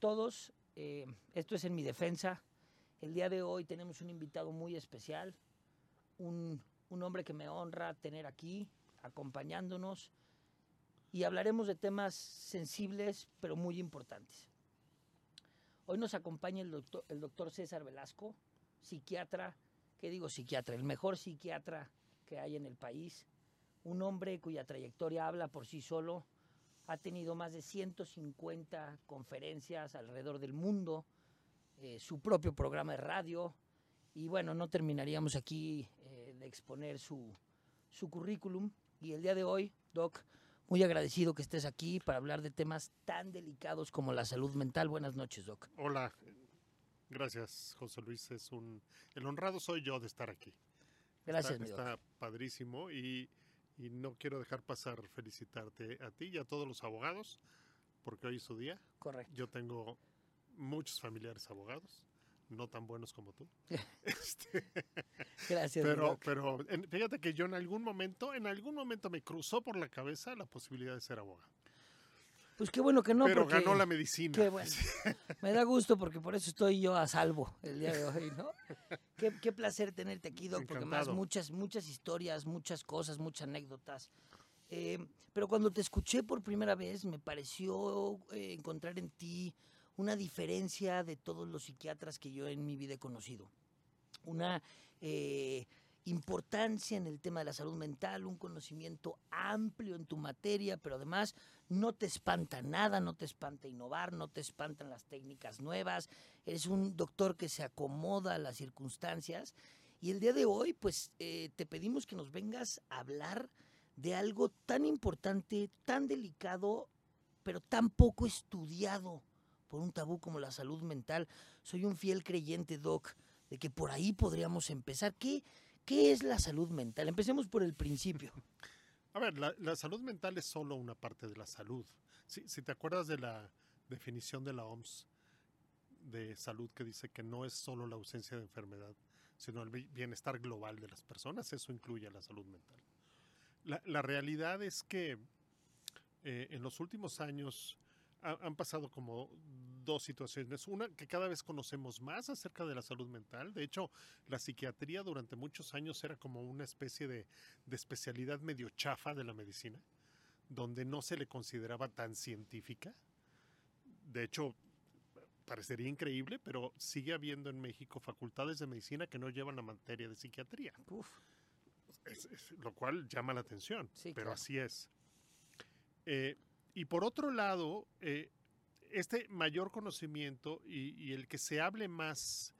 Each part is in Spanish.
todos. Eh, esto es en mi defensa. El día de hoy tenemos un invitado muy especial, un, un hombre que me honra tener aquí acompañándonos y hablaremos de temas sensibles pero muy importantes. Hoy nos acompaña el doctor, el doctor César Velasco, psiquiatra, ¿qué digo psiquiatra? El mejor psiquiatra que hay en el país, un hombre cuya trayectoria habla por sí solo, ha tenido más de 150 conferencias alrededor del mundo, eh, su propio programa de radio, y bueno, no terminaríamos aquí eh, de exponer su, su currículum. Y el día de hoy, Doc, muy agradecido que estés aquí para hablar de temas tan delicados como la salud mental. Buenas noches, Doc. Hola, gracias, José Luis. Es un el honrado soy yo de estar aquí. Gracias, está, mi Doc. está padrísimo y, y no quiero dejar pasar felicitarte a ti y a todos los abogados porque hoy es su día. Correcto. Yo tengo muchos familiares abogados, no tan buenos como tú. Este, Gracias, pero Doc. pero en- fíjate que yo en algún momento, en algún momento me cruzó por la cabeza la posibilidad de ser abogado. Pues qué bueno que no, pero porque... ganó la medicina. Qué bueno. Me da gusto porque por eso estoy yo a salvo el día de hoy, ¿no? Qué, qué placer tenerte aquí, Doc, porque más muchas, muchas historias, muchas cosas, muchas anécdotas. Eh, pero cuando te escuché por primera vez, me pareció eh, encontrar en ti una diferencia de todos los psiquiatras que yo en mi vida he conocido. Una eh, importancia en el tema de la salud mental, un conocimiento amplio en tu materia, pero además no te espanta nada, no te espanta innovar, no te espantan las técnicas nuevas, eres un doctor que se acomoda a las circunstancias y el día de hoy pues eh, te pedimos que nos vengas a hablar de algo tan importante, tan delicado, pero tan poco estudiado por un tabú como la salud mental. Soy un fiel creyente, Doc, de que por ahí podríamos empezar. ¿Qué, qué es la salud mental? Empecemos por el principio. A ver, la, salud mental es solo una parte de la salud. Si, te acuerdas de la definición de la OMS de salud que dice que no es solo la ausencia de enfermedad, sino el bi- bienestar global de las personas, eso incluye la salud mental. La, realidad es que eh, en los últimos años ha- han pasado como dos situaciones. Una, que cada vez conocemos más acerca de la salud mental. De hecho, la psiquiatría durante muchos años era como una especie de, de especialidad medio chafa de la medicina, donde no se le consideraba tan científica. De hecho, parecería increíble, pero sigue habiendo en México facultades de medicina que no llevan la materia de psiquiatría, Uf, Es- es- lo cual llama la atención, Sí, pero claro. así es. Eh, y por otro lado, eh, este mayor conocimiento y, y el que se hable más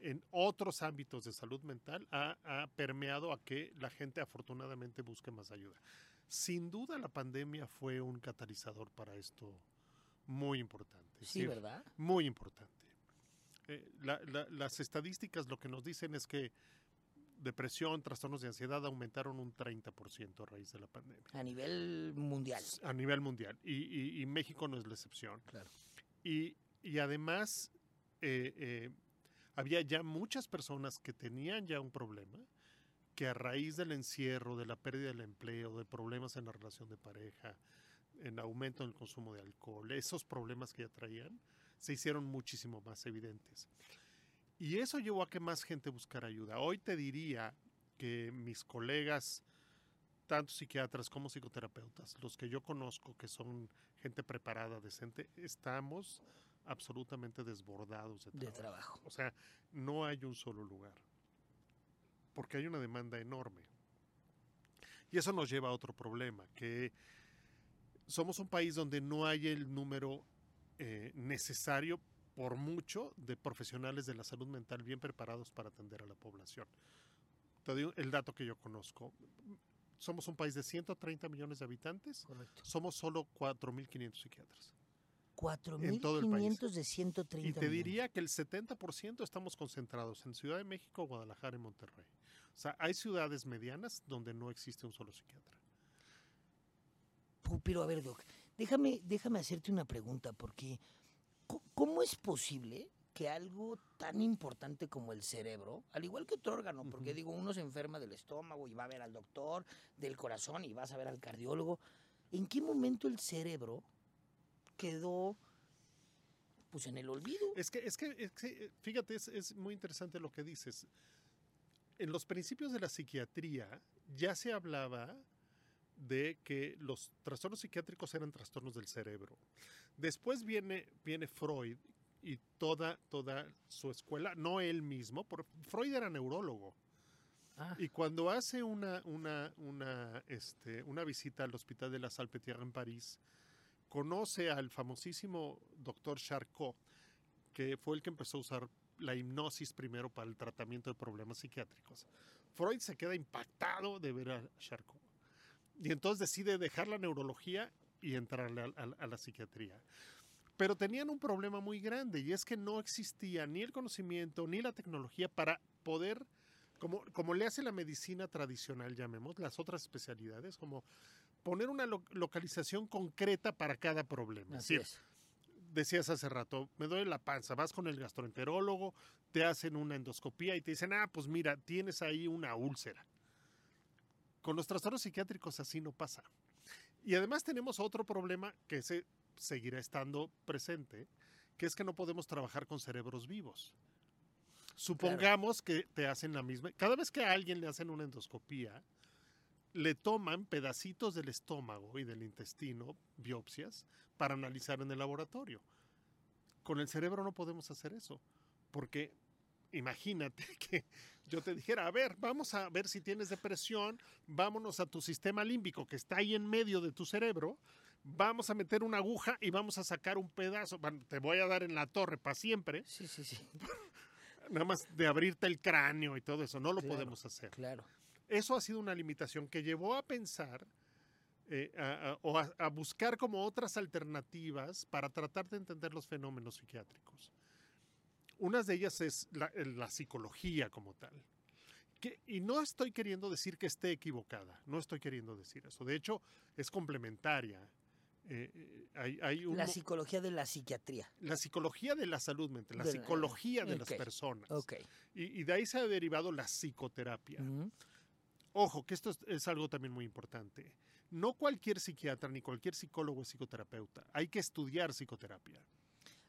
en otros ámbitos de salud mental ha, ha permeado a que la gente afortunadamente busque más ayuda. Sin duda la pandemia fue un catalizador para esto muy importante. sí, ¿verdad? Muy importante. Eh, la- la- las estadísticas lo que nos dicen es que depresión, trastornos de ansiedad aumentaron un 30% a raíz de la pandemia A nivel mundial. a nivel mundial y, y- y México no es la excepción. Claro. Y, y además eh, eh, había ya muchas personas que tenían ya un problema que a raíz del encierro, de la pérdida del empleo, de problemas en la relación de pareja, en aumento en el consumo de alcohol, esos problemas que ya traían se hicieron muchísimo más evidentes. Y eso llevó a que más gente buscara ayuda. Hoy te diría que mis colegas, tanto psiquiatras como psicoterapeutas, los que yo conozco, que son gente preparada, decente, estamos absolutamente desbordados de trabajo. O sea, no hay un solo lugar, porque hay una demanda enorme. Y eso nos lleva a otro problema, que somos un país donde no hay el número eh, necesario por mucho de profesionales de la salud mental bien preparados para atender a la población. Te doy el dato que yo conozco. Somos un país de 130 millones de habitantes, Correcto. somos solo 4.500 psiquiatras. En todo el país. 4.500 de 130 Y te millones. diría que el 70% estamos concentrados en Ciudad de México, Guadalajara y Monterrey. O sea, hay ciudades medianas donde no existe un solo psiquiatra. Pero a ver, Doc, déjame, déjame hacerte una pregunta, porque ¿cómo es posible que algo tan importante como el cerebro, al igual que otro órgano, porque digo, uno se enferma del estómago y va a ver al doctor, del corazón y vas a ver al cardiólogo, ¿en qué momento el cerebro quedó pues en el olvido. Es que, es que, es que, fíjate, es, es muy interesante lo que dices. En los principios de la psiquiatría ya se hablaba de que los trastornos psiquiátricos eran trastornos del cerebro. Después viene, viene Freud y toda, toda su escuela, no él mismo, porque Freud era neurólogo. Ah, Y cuando hace una, una, una, este, una visita al Hospital de la Salpêtrière en París, conoce al famosísimo doctor Charcot, que fue el que empezó a usar la hipnosis primero para el tratamiento de problemas psiquiátricos. Freud se queda impactado de ver a Charcot. Y entonces decide dejar la neurología y entrarle a, a- a la psiquiatría. Pero tenían un problema muy grande y es que no existía ni el conocimiento ni la tecnología para poder como, como le hace la medicina tradicional, llamemos, las otras especialidades, como poner una lo- localización concreta para cada problema. así Es decías hace rato, me duele la panza, vas con el gastroenterólogo, te hacen una endoscopía y te dicen, ah, pues mira, tienes ahí una úlcera. Con los trastornos psiquiátricos así no pasa. Y además tenemos otro problema que se seguirá estando presente, que es que no podemos trabajar con cerebros vivos. Supongamos que te hacen la misma. Cada vez que a alguien le hacen una endoscopía, le toman pedacitos del estómago y del intestino, biopsias, para analizar en el laboratorio. Con el cerebro no podemos hacer eso, porque imagínate que yo te dijera, a ver, vamos a ver si tienes depresión, vámonos a tu sistema límbico que está ahí en medio de tu cerebro, vamos a meter una aguja y vamos a sacar un pedazo, bueno, te voy a dar en la torre para siempre, Sí, sí, sí, nada más de abrirte el cráneo y todo eso, no lo Claro. podemos hacer. claro. Eso ha sido una limitación que llevó a pensar eh, a- a- o a, a buscar como otras alternativas para tratar de entender los fenómenos psiquiátricos. Una de ellas es la, la psicología como tal. Que- y no estoy queriendo decir que esté equivocada, no estoy queriendo decir eso. De hecho, es complementaria. Eh, eh, hay, hay un La psicología de la psiquiatría. la psicología de la salud mental, la De la- psicología de las personas. Y, y de ahí se ha derivado la psicoterapia. Ojo, que esto es, es algo también muy importante. No cualquier psiquiatra ni cualquier psicólogo es psicoterapeuta. Hay que estudiar psicoterapia.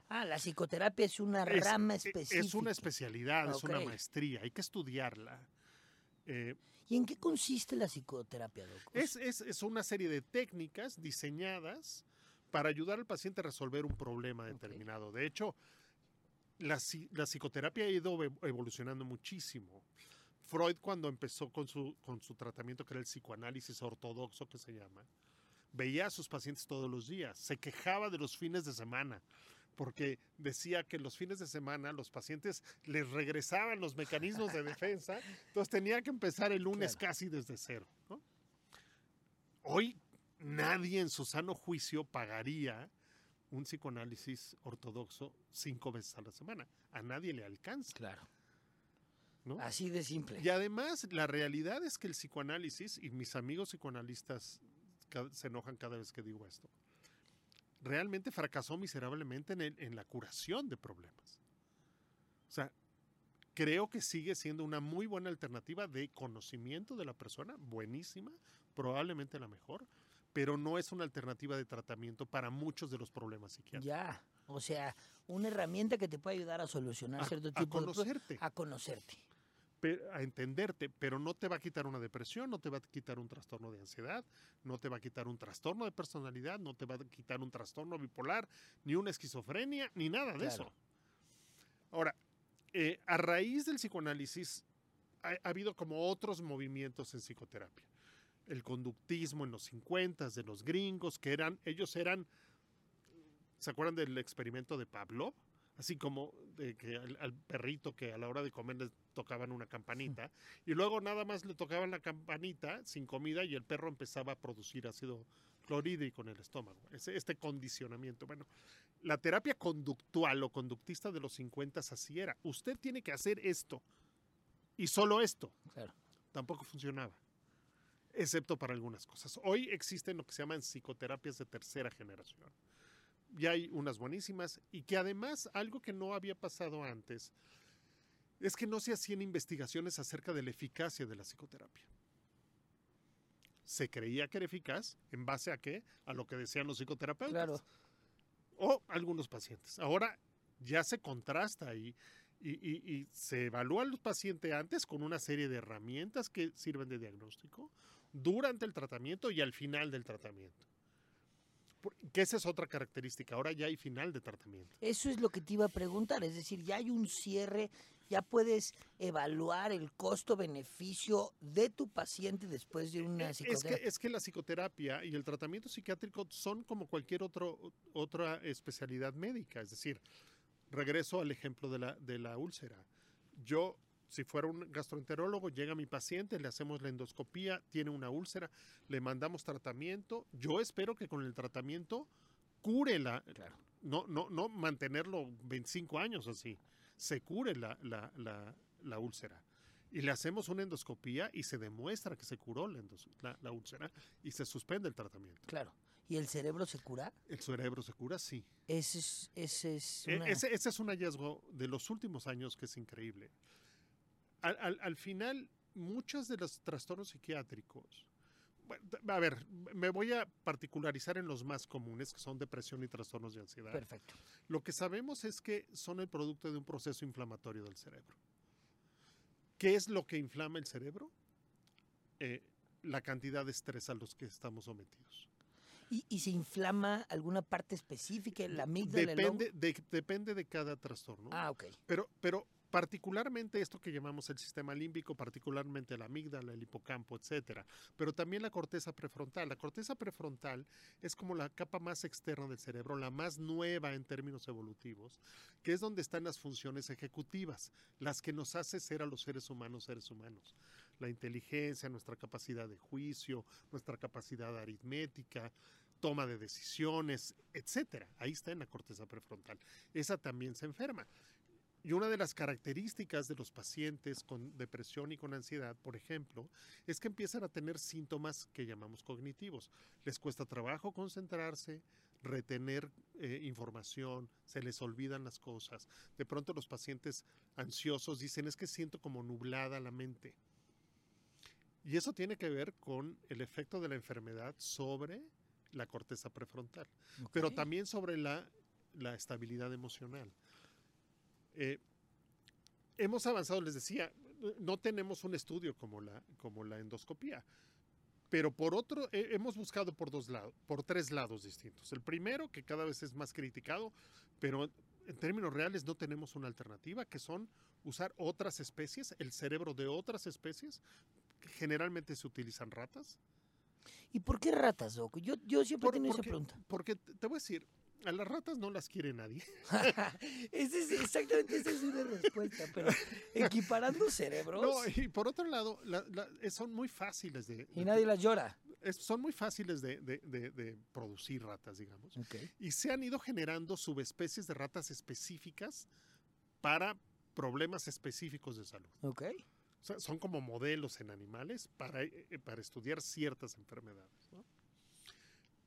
Ah, la psicoterapia es una Es- rama específica. Es una especialidad, es una maestría. Hay que estudiarla. Eh, ¿Y en qué consiste la psicoterapia, Doc? es, es- es una serie de técnicas diseñadas para ayudar al paciente a resolver un problema determinado. De hecho, la, la psicoterapia ha ido ev- evolucionando muchísimo. Freud cuando empezó con su, con su tratamiento, que era el psicoanálisis ortodoxo que se llama, veía a sus pacientes todos los días, se quejaba de los fines de semana, porque decía que los fines de semana los pacientes les regresaban los mecanismos de defensa, entonces tenía que empezar el lunes Claro. casi desde cero. ¿no? Hoy nadie en su sano juicio pagaría un psicoanálisis ortodoxo cinco veces a la semana. A nadie le alcanza. Claro. ¿no? Así de simple. Y además, la realidad es que el psicoanálisis, y mis amigos psicoanalistas se enojan cada vez que digo esto, realmente fracasó miserablemente en, el- en la curación de problemas. O sea, creo que sigue siendo una muy buena alternativa de conocimiento de la persona, buenísima, probablemente la mejor, pero no es una alternativa de tratamiento para muchos de los problemas psiquiátricos. Ya. O sea, una herramienta que te puede ayudar a solucionar A, cierto a tipo de conocerte. a conocerte. A entenderte, pero no te va a quitar una depresión, no te va a quitar un trastorno de ansiedad, no te va a quitar un trastorno de personalidad, no te va a quitar un trastorno bipolar, ni una esquizofrenia, ni nada de Claro. eso. Ahora, eh, a raíz del psicoanálisis ha, ha habido como otros movimientos en psicoterapia. El conductismo en los 50 de los gringos, que eran, ellos eran, ¿se acuerdan del experimento de Pavlov? Así como de que al, al perrito que a la hora de comer le tocaban una campanita y luego nada más le tocaban la campanita sin comida y el perro empezaba a producir ácido clorhídrico en el estómago. Ese, este condicionamiento. Bueno, la terapia conductual o conductista de los 50 así era. Usted tiene que hacer esto y solo esto. Claro. Tampoco funcionaba. Excepto para algunas cosas. Hoy existen lo que se llaman psicoterapias de tercera generación ya hay unas buenísimas y que además algo que no había pasado antes es que no se hacían investigaciones acerca de la eficacia de la psicoterapia. Se creía que era eficaz en base a qué? A lo que decían los psicoterapeutas Claro. o algunos pacientes. Ahora ya se contrasta ahí y, y, y se evalúa al paciente antes con una serie de herramientas que sirven de diagnóstico, durante el tratamiento y al final del tratamiento. Que esa es otra característica. Ahora ya hay final de tratamiento. Eso es lo que te iba a preguntar. Es decir, ya hay un cierre, ya puedes evaluar el costo-beneficio de tu paciente después de una Es psicoterapia. que, es que la psicoterapia y el tratamiento psiquiátrico son como cualquier otro, otra especialidad médica. Es decir, regreso al ejemplo de la, de la úlcera. Yo, si fuera un gastroenterólogo, llega mi paciente, le hacemos la endoscopía, tiene una úlcera, le mandamos tratamiento. Yo espero que con el tratamiento cure la... Claro. No, no, no mantenerlo 25 años así. Se cure la, la, la, la úlcera. Y le hacemos una endoscopía y se demuestra que se curó la, endos- la- la úlcera y se suspende el tratamiento. Claro. ¿Y el cerebro se cura? ¿El cerebro se cura? Sí. Ese es, ese es E- una- Ese, ese es un hallazgo de los últimos años que es increíble. Al, al- al final, muchos de los trastornos psiquiátricos, a ver, me voy a particularizar en los más comunes, que son depresión y trastornos de ansiedad. Perfecto. Lo que sabemos es que son el producto de un proceso inflamatorio del cerebro. ¿Qué es lo que inflama el cerebro? Eh, la cantidad de estrés a los que estamos sometidos. ¿Y, y se inflama alguna parte específica? ¿La amígdala? el Depende de, depende de cada trastorno. Ah, ok. Pero, pero particularmente esto que llamamos el sistema límbico, particularmente la amígdala, el hipocampo, etcétera, pero también la corteza prefrontal. La corteza prefrontal es como la capa más externa del cerebro, la más nueva en términos evolutivos, que es donde están las funciones ejecutivas, las que nos hace ser a los seres humanos seres humanos. La inteligencia, nuestra capacidad de juicio, nuestra capacidad aritmética, toma de decisiones, etcétera. Ahí está en la corteza prefrontal. Esa también se enferma. Y una de las características de los pacientes con depresión y con ansiedad, por ejemplo, es que empiezan a tener síntomas que llamamos cognitivos. Les cuesta trabajo concentrarse, retener eh, información, se les olvidan las cosas. De pronto los pacientes ansiosos dicen es que siento como nublada la mente. Y eso tiene que ver con el efecto de la enfermedad sobre la corteza prefrontal pero también sobre la, la estabilidad emocional. Eh, hemos avanzado, les decía, no tenemos un estudio como la, como la endoscopía, pero por otro, eh, hemos buscado por dos lados, por tres lados distintos. El primero, que cada vez es más criticado, pero en términos reales no tenemos una alternativa, que son usar otras especies, el cerebro de otras especies, que generalmente se utilizan ratas, ¿Y por qué ratas, Doc? Yo, yo siempre he tenido esa pregunta. porque te voy a decir, a las ratas no las quiere nadie. Ese es, exactamente esa es una respuesta, pero equiparando cerebros No, y por otro lado, la- la- eh, son muy fáciles de, y de- nadie las llora. es- son muy fáciles de, de- de- de producir ratas, digamos. Ok. Y se han ido generando subespecies de ratas específicas para problemas específicos de salud. Ok. O sea, son como modelos en animales para, eh, para estudiar ciertas enfermedades. ¿no?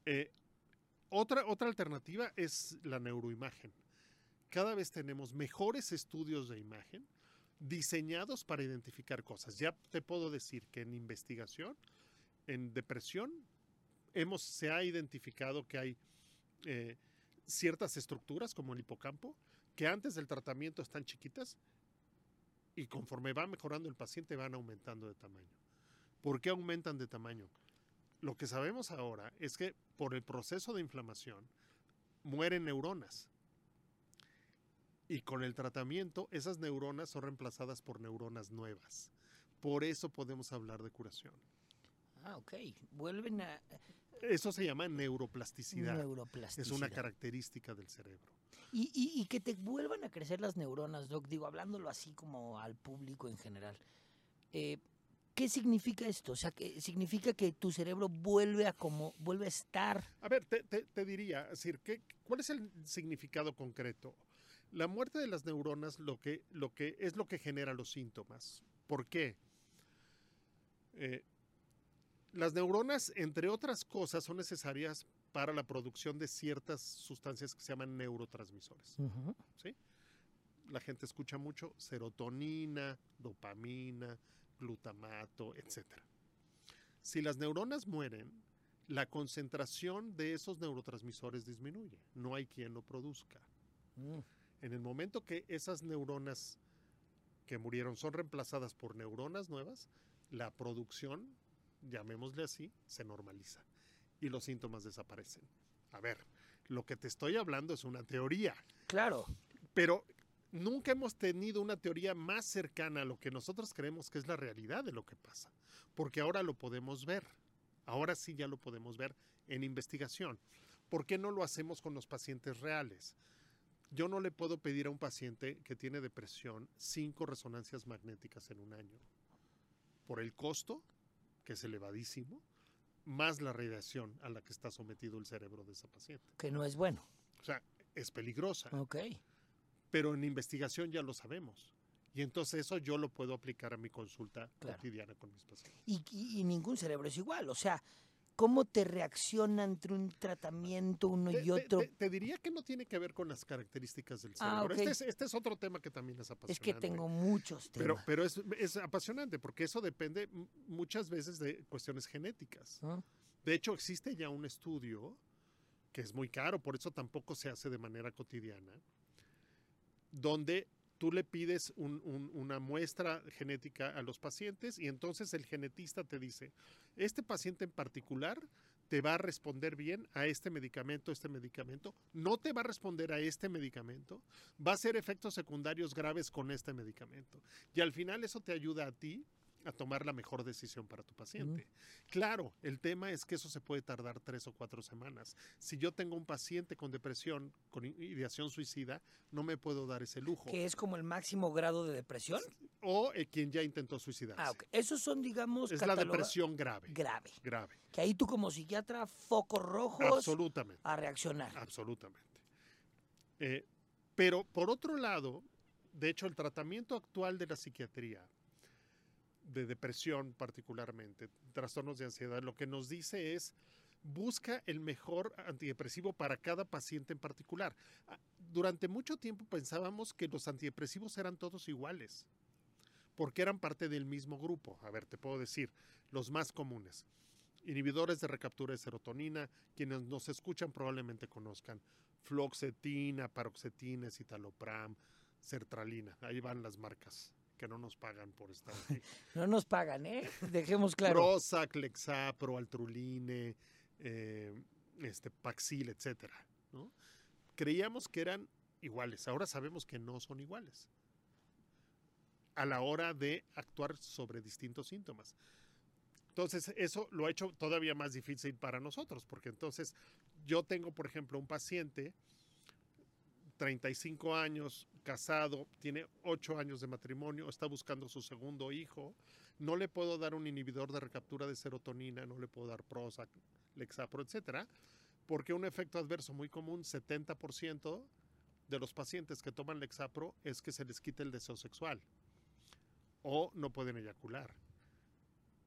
Eh, otra, otra alternativa es la neuroimagen. Cada vez tenemos mejores estudios de imagen diseñados para identificar cosas. Ya te puedo decir que en investigación, en depresión, hemos, se ha identificado que hay eh, ciertas estructuras como el hipocampo que antes del tratamiento están chiquitas y conforme va mejorando el paciente van aumentando de tamaño. ¿Por qué aumentan de tamaño? Lo que sabemos ahora es que por el proceso de inflamación mueren neuronas. Y con el tratamiento esas neuronas son reemplazadas por neuronas nuevas. Por eso podemos hablar de curación. Ah, ok. Vuelven a Eso se llama neuroplasticidad. neuroplasticidad. Es una característica del cerebro. Y, y- y que te vuelvan a crecer las neuronas, Doc, digo, hablándolo así como al público en general. eh, ¿Qué significa esto? O sea, que significa que tu cerebro vuelve a como, vuelve a estar. A ver, te, te- te diría, decir, ¿qué, ¿cuál es el significado concreto? La muerte de las neuronas lo que, lo que, es lo que genera los síntomas. ¿Por qué? Eh, las neuronas, entre otras cosas, son necesarias para la producción de ciertas sustancias que se llaman neurotransmisores. ¿sí? La gente escucha mucho serotonina, dopamina, glutamato, etc. Si las neuronas mueren, la concentración de esos neurotransmisores disminuye. No hay quien lo produzca. Mm, En el momento que esas neuronas que murieron son reemplazadas por neuronas nuevas, la producción, llamémosle así, se normaliza y los síntomas desaparecen. A ver, lo que te estoy hablando es una teoría. Claro. Pero nunca hemos tenido una teoría más cercana a lo que nosotros creemos que es la realidad de lo que pasa, porque ahora lo podemos ver. Ahora sí ya lo podemos ver en investigación. ¿Por qué no lo hacemos con los pacientes reales? Yo no le puedo pedir a un paciente que tiene depresión cinco resonancias magnéticas en un año. Por el costo, que es elevadísimo, más la radiación a la que está sometido el cerebro de esa paciente. Que no es bueno. O sea, es peligrosa. Ok. Pero en investigación ya lo sabemos. Y entonces eso yo lo puedo aplicar a mi consulta Claro. cotidiana con mis pacientes. Y, y- y ningún cerebro es igual. O sea, ¿cómo te reacciona entre un tratamiento uno Te, y te- otro? te- te diría que no tiene que ver con las características del Ah, cerebro. ok. este, es, este es otro tema que también es apasionante. es que tengo muchos Pero, temas. pero es, es apasionante porque eso depende muchas veces de cuestiones genéticas. ¿no? De hecho, existe ya un estudio que es muy caro, por eso tampoco se hace de manera cotidiana, donde tú le pides un- un- una muestra genética a los pacientes y entonces el genetista te dice, este paciente en particular te va a responder bien a este medicamento, este medicamento, no te va a responder a este medicamento, va a hacer efectos secundarios graves con este medicamento. Y al final eso te ayuda a ti a tomar la mejor decisión para tu paciente. Claro, el tema es que eso se puede tardar tres o cuatro semanas. Si yo tengo un paciente con depresión, con ideación suicida, no me puedo dar ese lujo. Que es como el máximo grado de depresión. O eh, quien ya intentó suicidarse. Ah. Esos son, digamos, Es la depresión grave. grave. Grave. Que ahí tú como psiquiatra, focos rojos Absolutamente. a reaccionar. Absolutamente. Eh, pero por otro lado, de hecho, el tratamiento actual de la psiquiatría, de depresión particularmente, trastornos de ansiedad, lo que nos dice es busca el mejor antidepresivo para cada paciente en particular. Ah, Durante mucho tiempo pensábamos que los antidepresivos eran todos iguales, porque eran parte del mismo grupo. A ver, te puedo decir, los más comunes. Inhibidores de recaptura de serotonina, quienes nos escuchan probablemente conozcan fluoxetina, paroxetina, citalopram, sertralina. Ahí van las marcas que no nos pagan por estar aquí. No nos pagan, ¿eh? Dejemos claro. Prozac, Lexapro, Altruline, eh, este, Paxil, etcétera. ¿no? Creíamos que eran iguales, ahora sabemos que no son iguales a la hora de actuar sobre distintos síntomas. Entonces, eso lo ha hecho todavía más difícil para nosotros, porque entonces yo tengo, por ejemplo, un paciente, 35 años, casado, tiene 8 años de matrimonio, está buscando su segundo hijo, no le puedo dar un inhibidor de recaptura de serotonina, no le puedo dar Prozac, Lexapro, etcétera, porque un efecto adverso muy común, 70% de los pacientes que toman Lexapro es que se les quite el deseo sexual o no pueden eyacular.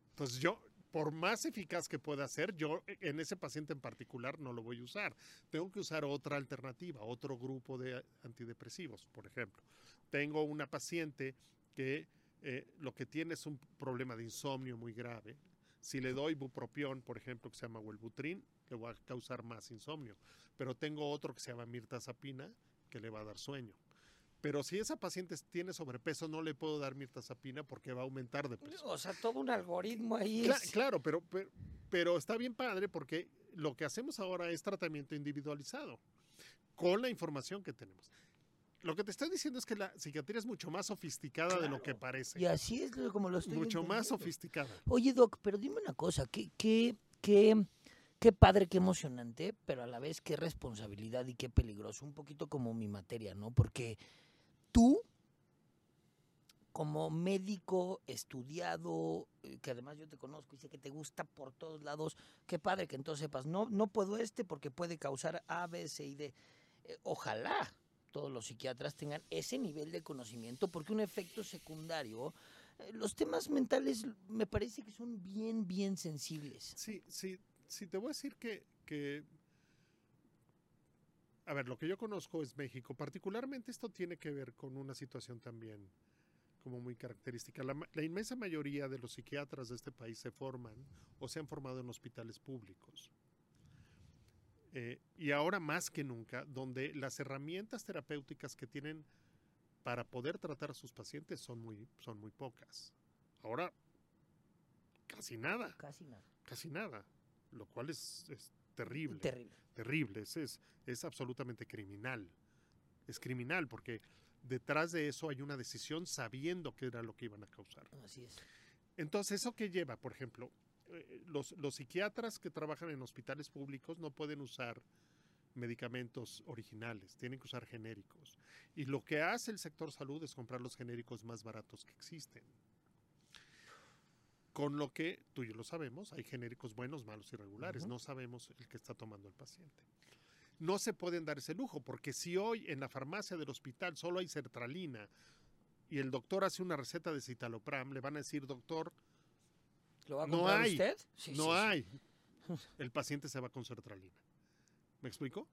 Entonces yo, por más eficaz que pueda ser, yo en ese paciente en particular no lo voy a usar. Tengo que usar otra alternativa, otro grupo de antidepresivos, por ejemplo. Tengo una paciente que eh, lo que tiene es un problema de insomnio muy grave. Si le doy bupropión, por ejemplo, que se llama Wellbutrin, le va a causar más insomnio. Pero tengo otro que se llama mirtazapina, que le va a dar sueño. Pero si esa paciente tiene sobrepeso, no le puedo dar mirtazapina porque va a aumentar de peso. O sea, todo un algoritmo ahí. Cla- es- claro, pero, pero, pero está bien padre porque lo que hacemos ahora es tratamiento individualizado con la información que tenemos. Lo que te estoy diciendo es que la psiquiatría es mucho más sofisticada de lo que Claro. parece. Y así es como lo estoy mucho más sofisticada. Oye, Doc, pero dime una cosa, qué, qué, qué, qué padre, qué emocionante, pero a la vez qué responsabilidad y qué peligroso, un poquito como mi materia, ¿no? Porque tú, como médico estudiado, eh, que además yo te conozco y sé que te gusta por todos lados, qué padre que entonces sepas, no, no puedo este porque puede causar A, B, C y D. Eh, ojalá todos los psiquiatras tengan ese nivel de conocimiento, porque un efecto secundario eh, los temas mentales me parece que son bien, bien sensibles. Sí, sí, sí, te voy a decir que, que, a ver, lo que yo conozco es México. Particularmente esto tiene que ver con una situación también como muy característica. La, inmensa mayoría de los psiquiatras de este país se forman o se han formado en hospitales públicos. Eh, y ahora más que nunca, donde las herramientas terapéuticas que tienen para poder tratar a sus pacientes son muy, son muy pocas. Ahora, casi nada, Casi nada. casi nada, lo cual es, es terrible. Terrible. terrible, es, es, es absolutamente criminal. Es criminal porque detrás de eso hay una decisión sabiendo qué era lo que iban a causar. Así es. Entonces, ¿eso qué lleva? Por ejemplo, eh, los, los psiquiatras que trabajan en hospitales públicos no pueden usar medicamentos originales, tienen que usar genéricos. Y lo que hace el sector salud es comprar los genéricos más baratos que existen. Con lo que, tú y yo lo sabemos, hay genéricos buenos, malos y regulares. No sabemos el que está tomando el paciente. No se pueden dar ese lujo, porque si hoy en la farmacia del hospital solo hay sertralina y el doctor hace una receta de citalopram, le van a decir, doctor, ¿Lo va a No hay. usted? Sí, no sí, sí. hay. El paciente se va con sertralina. ¿Me explico?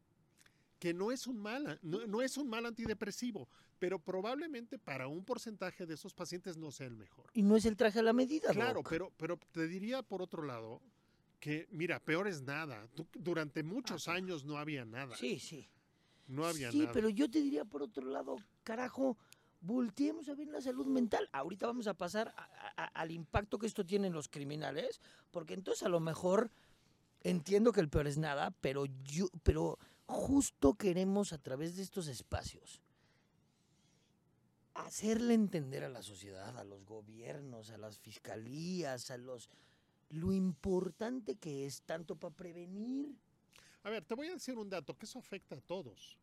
Que no es un mal, no, no es un mal antidepresivo, pero probablemente para un porcentaje de esos pacientes no sea el mejor. Y no es el traje a la medida, Claro, Doc. pero, pero te diría por otro lado que, mira, peor es nada. Du- Durante muchos claro. años no había nada. Sí, sí. No había sí, nada. pero yo te diría por otro lado, carajo, volteemos a ver la salud mental. Ahorita vamos a pasar a- a- al impacto que esto tiene en los criminales, porque entonces a lo mejor entiendo que el peor es nada, pero yo, pero justo queremos a través de estos espacios hacerle entender a la sociedad, a los gobiernos, a las fiscalías, a los lo importante que es tanto para prevenir A ver, te voy a decir un dato, que eso afecta a todos.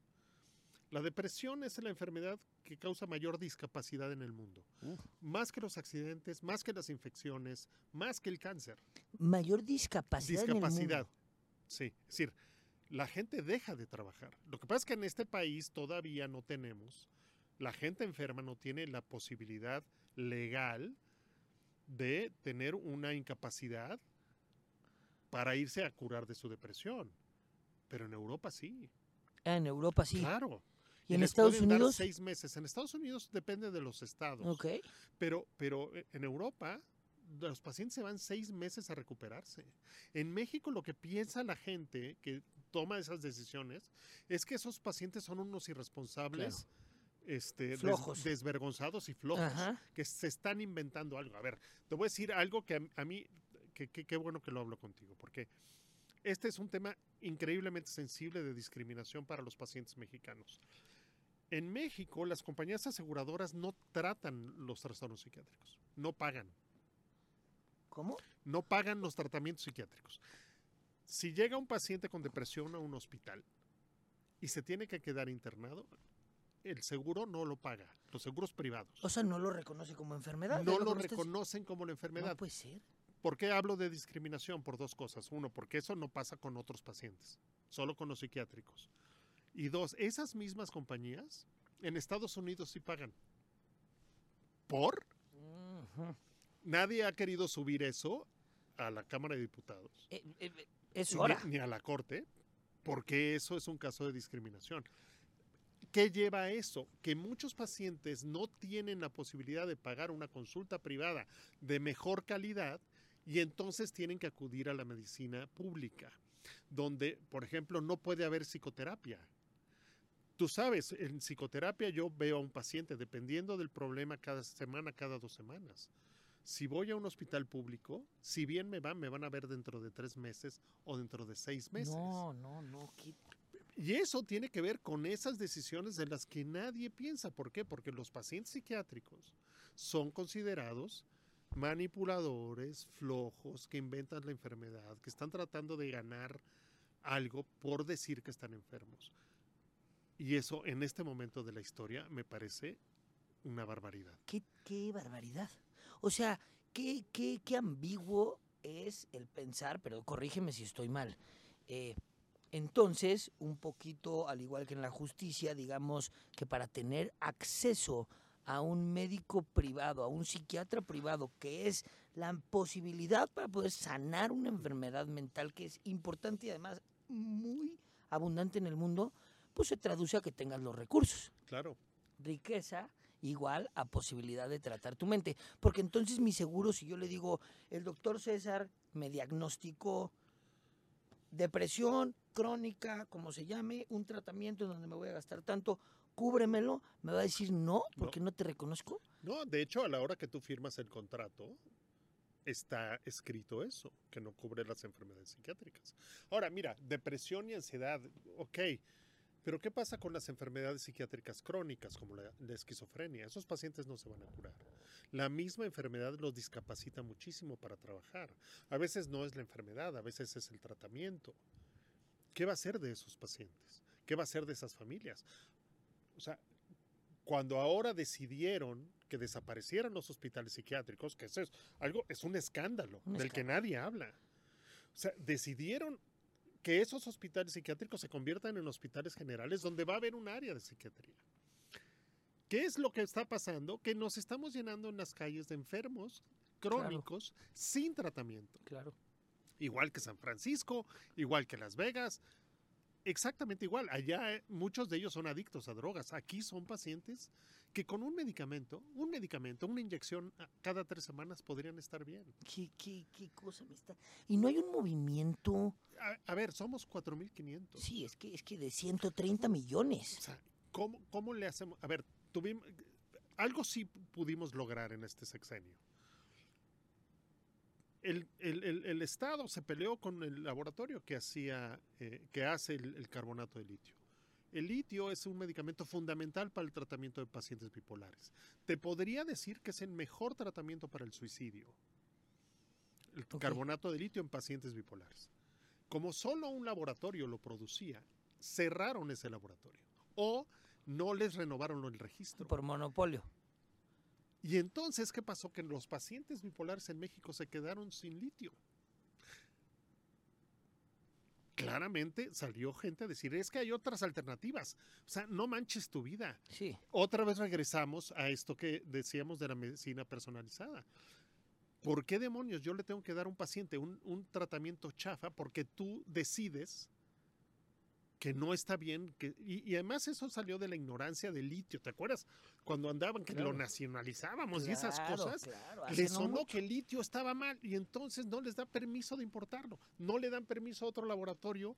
La depresión es la enfermedad que causa mayor discapacidad en el mundo. Uf. Más que los accidentes, más que las infecciones, más que el cáncer. mayor discapacidad, en el discapacidad. mundo. Sí, es decir, la gente deja de trabajar. Lo que pasa es que en este país todavía no tenemos, la gente enferma no tiene la posibilidad legal de tener una incapacidad para irse a curar de su depresión. Pero en Europa sí, Ah, en Europa sí. claro. ¿Y en les Estados pueden dar Unidos? seis meses. En Estados Unidos depende de los estados. Pero, pero eh, en Europa los pacientes se van seis meses a recuperarse. En México lo que piensa la gente que toma esas decisiones es que esos pacientes son unos irresponsables, este, des- Flojos. desvergonzados y flojos, Ajá. que se están inventando algo. A ver, te voy a decir algo que a, a mí, que que- qué bueno que lo hablo contigo, porque este es un tema increíblemente sensible de discriminación para los pacientes mexicanos. En México, las compañías aseguradoras no tratan los trastornos psiquiátricos, no pagan, ¿Cómo? no pagan los tratamientos psiquiátricos. Si llega un paciente con depresión a un hospital y se tiene que quedar internado, el seguro no lo paga, los seguros privados. O sea, no lo reconoce como enfermedad. No ¿es lo reconocen como la enfermedad. No puede ser. ¿Por qué hablo de discriminación? Por dos cosas. Uno, porque eso no pasa con otros pacientes, solo con los psiquiátricos. Y dos, esas mismas compañías en Estados Unidos sí pagan. ¿Por? Nadie ha querido subir eso a la Cámara de Diputados. Eh, eh, es ni-. Ni, a la Corte, porque eso es un caso de discriminación. ¿Qué lleva a eso? Que muchos pacientes no tienen la posibilidad de pagar una consulta privada de mejor calidad y entonces tienen que acudir a la medicina pública, donde, por ejemplo, no puede haber psicoterapia. Tú sabes, en psicoterapia yo veo a un paciente dependiendo del problema cada semana, cada dos semanas. Si voy a un hospital público, si bien me van, me van a ver dentro de tres meses o dentro de seis meses. No, no, no. qué- Y eso tiene que ver con esas decisiones de las que nadie piensa. ¿Por qué? Porque los pacientes psiquiátricos son considerados manipuladores, flojos, que inventan la enfermedad, que están tratando de ganar algo por decir que están enfermos. Y eso en este momento de la historia me parece una barbaridad. Qué, qué barbaridad. O sea, qué, qué, qué ambiguo es el pensar, pero corrígeme si estoy mal. Eh, entonces, un poquito, al igual que en la justicia, digamos que para tener acceso a un médico privado, a un psiquiatra privado, que es la posibilidad para poder sanar una enfermedad mental que es importante y además muy abundante en el mundo, pues se traduce a que tengas los recursos Claro. riqueza igual a posibilidad de tratar tu mente. Porque entonces mi seguro, si yo le digo, el doctor César me diagnosticó depresión, crónica, como se llame, un tratamiento en donde me voy a gastar tanto, cúbremelo, me va a decir no, porque no, te reconozco. No, de hecho, a la hora que tú firmas el contrato, está escrito eso, que no cubre las enfermedades psiquiátricas. Ahora, mira, depresión y ansiedad, ok, pero ¿qué pasa con las enfermedades psiquiátricas crónicas como la, la, esquizofrenia? Esos pacientes no se van a curar. La misma enfermedad los discapacita muchísimo para trabajar. A veces no es la enfermedad, a veces es el tratamiento. ¿Qué va a hacer de esos pacientes? ¿Qué va a hacer de esas familias? O sea, cuando ahora decidieron que desaparecieran los hospitales psiquiátricos, que eso es algo, es un escándalo un del escándalo. que nadie habla. O sea, decidieron que esos hospitales psiquiátricos se conviertan en hospitales generales donde va a haber un área de psiquiatría. ¿Qué es lo que está pasando? Que nos estamos llenando en las calles de enfermos crónicos claro. sin tratamiento. Claro. Igual que San Francisco, igual que Las Vegas, exactamente igual. Allá eh, muchos de ellos son adictos a drogas. Aquí son pacientes que con un medicamento, un medicamento, una inyección cada tres semanas podrían estar bien. ¿Qué, qué, qué cosa me está? Y no hay un movimiento. A, a ver, somos 4.500. Sí, es que, es que de 130 millones. O sea, ¿cómo, ¿cómo le hacemos? A ver, tuvimos. Algo sí pudimos lograr en este sexenio. El, el, el, el, Estado se peleó con el laboratorio que, hacía, eh, que hace el, carbonato de litio. El litio es un medicamento fundamental para el tratamiento de pacientes bipolares. Te podría decir que es el mejor tratamiento para el suicidio. El okay. carbonato de litio en pacientes bipolares. Como solo un laboratorio lo producía, cerraron ese laboratorio. O no les renovaron el registro. Por monopolio. Y entonces, ¿qué pasó? Que los pacientes bipolares en México se quedaron sin litio. Claramente salió gente a decir, es que hay otras alternativas. O sea, no manches tu vida. Sí. Otra vez regresamos a esto que decíamos de la medicina personalizada. ¿Por qué demonios yo le tengo que dar a un paciente un, un tratamiento chafa porque tú decides que no está bien. Que, y, y, además eso salió de la ignorancia del litio. ¿Te acuerdas? Cuando andaban que claro. lo nacionalizábamos claro, y esas cosas, claro. les sonó que el litio estaba mal y entonces no les da permiso de importarlo. No le dan permiso a otro laboratorio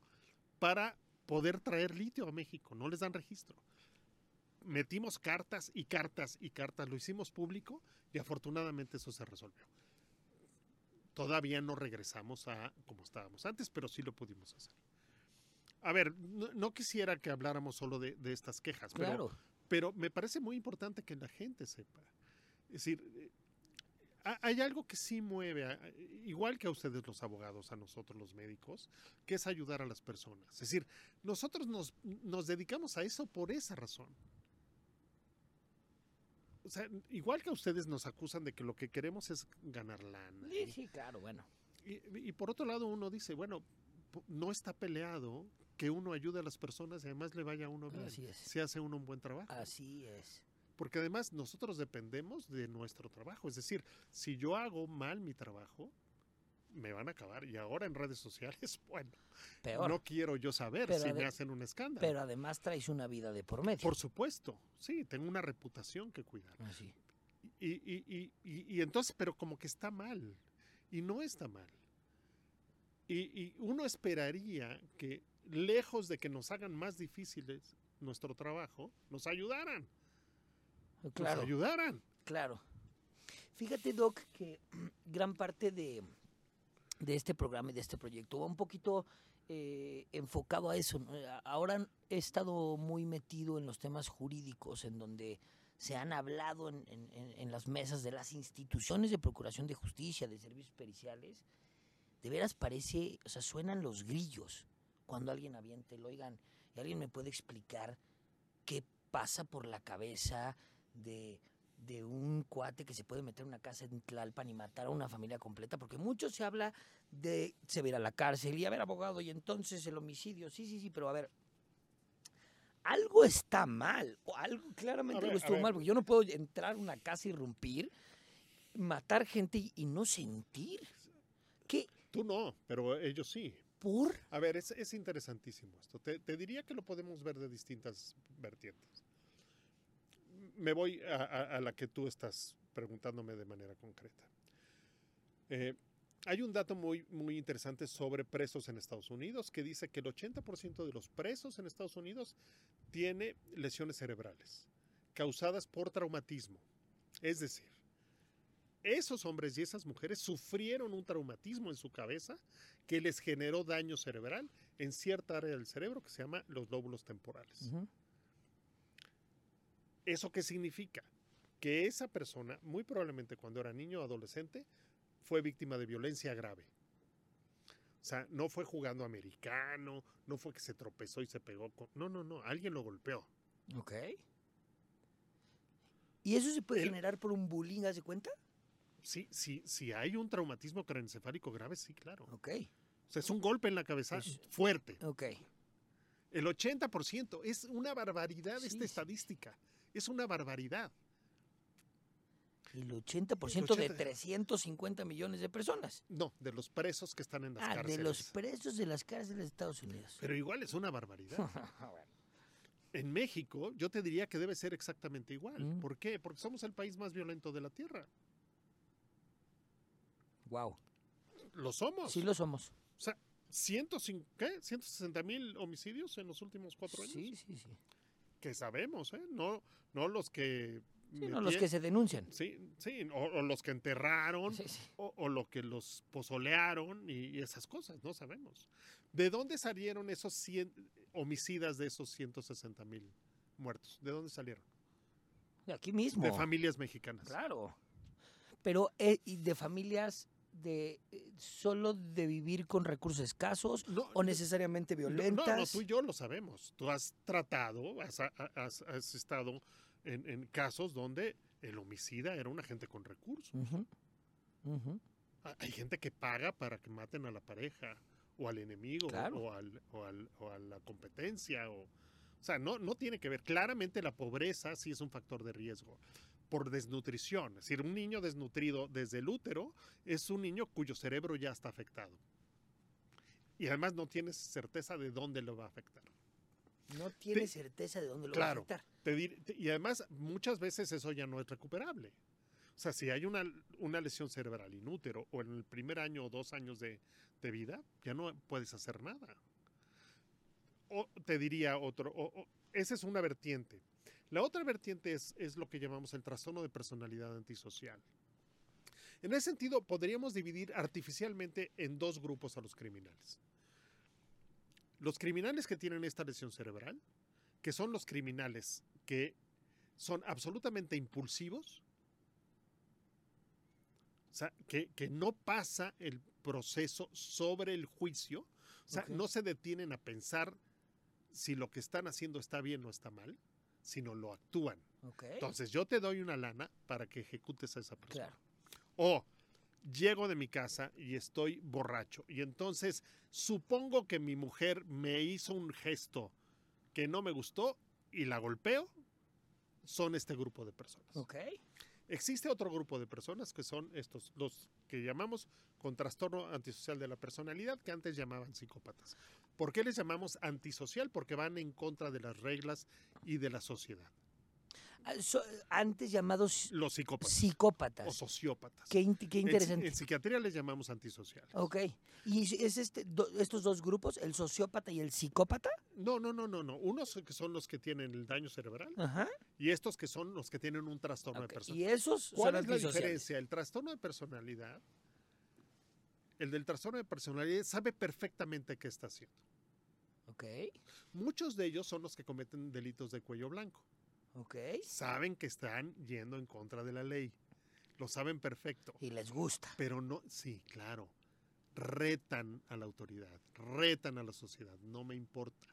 para poder traer litio a México. No les dan registro. Metimos cartas y cartas y cartas, lo hicimos público y afortunadamente eso se resolvió. Todavía no regresamos a como estábamos antes, pero sí lo pudimos hacer a ver, no, no, quisiera que habláramos solo de, de estas quejas, claro. pero, pero, me parece muy importante que la gente sepa. Es decir, eh, hay algo que sí mueve, igual que a ustedes los abogados, a nosotros los médicos, que es ayudar a las personas. Es decir, nosotros nos, nos dedicamos a eso por esa razón. O sea, igual que a ustedes nos acusan de que lo que queremos es ganar lana. Sí, sí, claro, bueno. Y, y por otro lado uno dice, bueno, no está peleado que uno ayude a las personas y además le vaya a uno bien. Así es. Si hace uno un buen trabajo. Así es. Porque además nosotros dependemos de nuestro trabajo. Es decir, si yo hago mal mi trabajo, me van a acabar. Y ahora en redes sociales, bueno, Peor. no quiero yo saber Pero si me hacen un escándalo. Pero además traes una vida de por medio. Por supuesto, sí, tengo una reputación que cuidar. Así. Y, y, y, y, y entonces, pero como que está mal. Y no está mal. Y uno esperaría que, lejos de que nos hagan más difíciles nuestro trabajo, nos ayudaran. Claro. Nos ayudaran. Claro. Fíjate, Doc, que gran parte de, de este programa y de este proyecto va un poquito eh, enfocado a eso. Ahora he estado muy metido en los temas jurídicos, en donde se han hablado en, en, en las mesas de las instituciones de procuración de justicia, de servicios periciales. De veras parece, o sea, suenan los grillos cuando alguien avienta el, oigan, ¿y alguien me puede explicar qué pasa por la cabeza de, de un cuate que se puede meter en una casa en Tlalpan y matar a una familia completa? Porque mucho se habla de se va a la cárcel y a ver, abogado, y entonces el homicidio, sí, sí, sí, pero a ver, algo está mal, o algo claramente ver, algo estuvo mal, porque yo no puedo entrar a una casa y irrumpir, matar gente y, y no sentir. ¿Qué? Tú no, pero ellos sí. ¿Por? A ver, es, es interesantísimo esto. Te, te, diría que lo podemos ver de distintas vertientes. Me voy a, a, a la que tú estás preguntándome de manera concreta. Eh, hay un dato muy, muy interesante sobre presos en Estados Unidos que dice que el 80% de los presos en Estados Unidos tiene lesiones cerebrales causadas por traumatismo. Es decir, esos hombres y esas mujeres sufrieron un traumatismo en su cabeza que les generó daño cerebral en cierta área del cerebro que se llama los lóbulos temporales. ¿Eso qué significa? Que esa persona, muy probablemente cuando era niño o adolescente, fue víctima de violencia grave. O sea, no fue jugando americano, no fue que se tropezó y se pegó con... No, no, no, alguien lo golpeó. Ok. ¿Y eso se puede El- generar por un bullying, haz de cuenta? Sí, sí, si hay un traumatismo craneoencefálico grave, sí, claro. Ok, O sea, es un golpe en la cabeza Pues- fuerte. ok. El 80% es una barbaridad Sí, esta sí. estadística. Es una barbaridad. El 80% de 80. 350 millones de personas. No, de los presos que están en las Ah, cárceles. de los presos de las cárceles de Estados Unidos. Pero igual es una barbaridad. En México, yo te diría que debe ser exactamente igual. Mm. ¿Por qué? Porque somos el país más violento de la Tierra. Wow. Lo somos. Sí lo somos. O sea, 105, ¿qué? 160 mil homicidios en los últimos cuatro años. Sí, sí, sí. Que sabemos, ¿eh? No, no los que... Sí, no, los que se denuncian. Sí, sí, o, o los que enterraron, Sí, sí. o, o lo que los pozolearon y, y esas cosas, no sabemos. ¿De dónde salieron esos 100 homicidas de esos 160 mil muertos? ¿De dónde salieron? De aquí mismo. De familias mexicanas. Claro. Pero eh, y de familias de eh, solo de vivir con recursos escasos No, o necesariamente violentas. No, no, tú y yo lo sabemos. Tú has tratado, has, has- has estado en, en casos donde el homicida era una gente con recursos. Hay gente que paga para que maten a la pareja o al enemigo Claro. o, al- o al- o a la competencia. O, o sea, no, no tiene que ver. Claramente la pobreza sí es un factor de riesgo por desnutrición. Es decir, un niño desnutrido desde el útero es un niño cuyo cerebro ya está afectado. Y además no tienes certeza de dónde lo va a afectar. No tiene certeza de dónde lo Claro. va a afectar. Te dir- te- y además muchas veces eso ya no es recuperable. O sea, si hay una, una lesión cerebral in útero o en el primer año o dos años de, de vida, ya no puedes hacer nada. O te diría otro, o- o- esa es una vertiente. La otra vertiente es, es lo que llamamos el trastorno de personalidad antisocial. En ese sentido, podríamos dividir artificialmente en dos grupos a los criminales. Los criminales que tienen esta lesión cerebral, que son los criminales que son absolutamente impulsivos, o sea, que, que no pasa el proceso sobre el juicio, o sea, no se detienen a pensar si lo que están haciendo está bien o está mal, sino lo actúan. Entonces, yo te doy una lana para que ejecutes a esa persona. Claro. O llego de mi casa y estoy borracho. Y entonces supongo que mi mujer me hizo un gesto que no me gustó y la golpeo. Son este grupo de personas. Existe otro grupo de personas que son estos, los que llamamos con trastorno antisocial de la personalidad, que antes llamaban psicópatas. ¿Por qué les llamamos antisocial? Porque van en contra de las reglas y de la sociedad. Ah, so- antes llamados Los psicópatas o sociópatas. Qué, in- qué En- interesante. En, psiquiatría les llamamos antisociales. Ok. ¿Y es- es este, do- estos dos grupos, el sociópata y el psicópata? No, no, no, no, no. Unos que son los que tienen el daño cerebral Ajá. y estos que son los que tienen un trastorno de Y personalidad. esos ¿Cuál son es la diferencia? El trastorno de personalidad, el del trastorno de personalidad sabe perfectamente qué está haciendo. Ok. Muchos de ellos son los que cometen delitos de cuello blanco. Ok. Saben que están yendo en contra de la ley. Lo saben perfecto. Y les gusta. Pero no, sí, claro. Retan a la autoridad, retan a la sociedad, no me importa.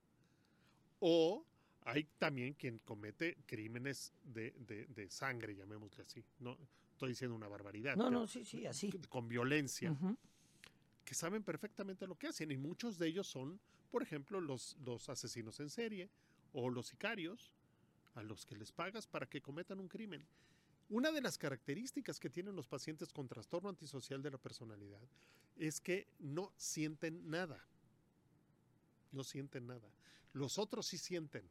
O hay también quien comete crímenes de, de- de sangre, llamémosle así. No estoy diciendo una barbaridad. No, no, sí, sí, así. Con violencia, Ujú. Que saben perfectamente lo que hacen. Y muchos de ellos son, por ejemplo, los, los asesinos en serie o los sicarios a los que les pagas para que cometan un crimen. Una de las características que tienen los pacientes con trastorno antisocial de la personalidad es que no sienten nada. No sienten nada. Los otros sí sienten.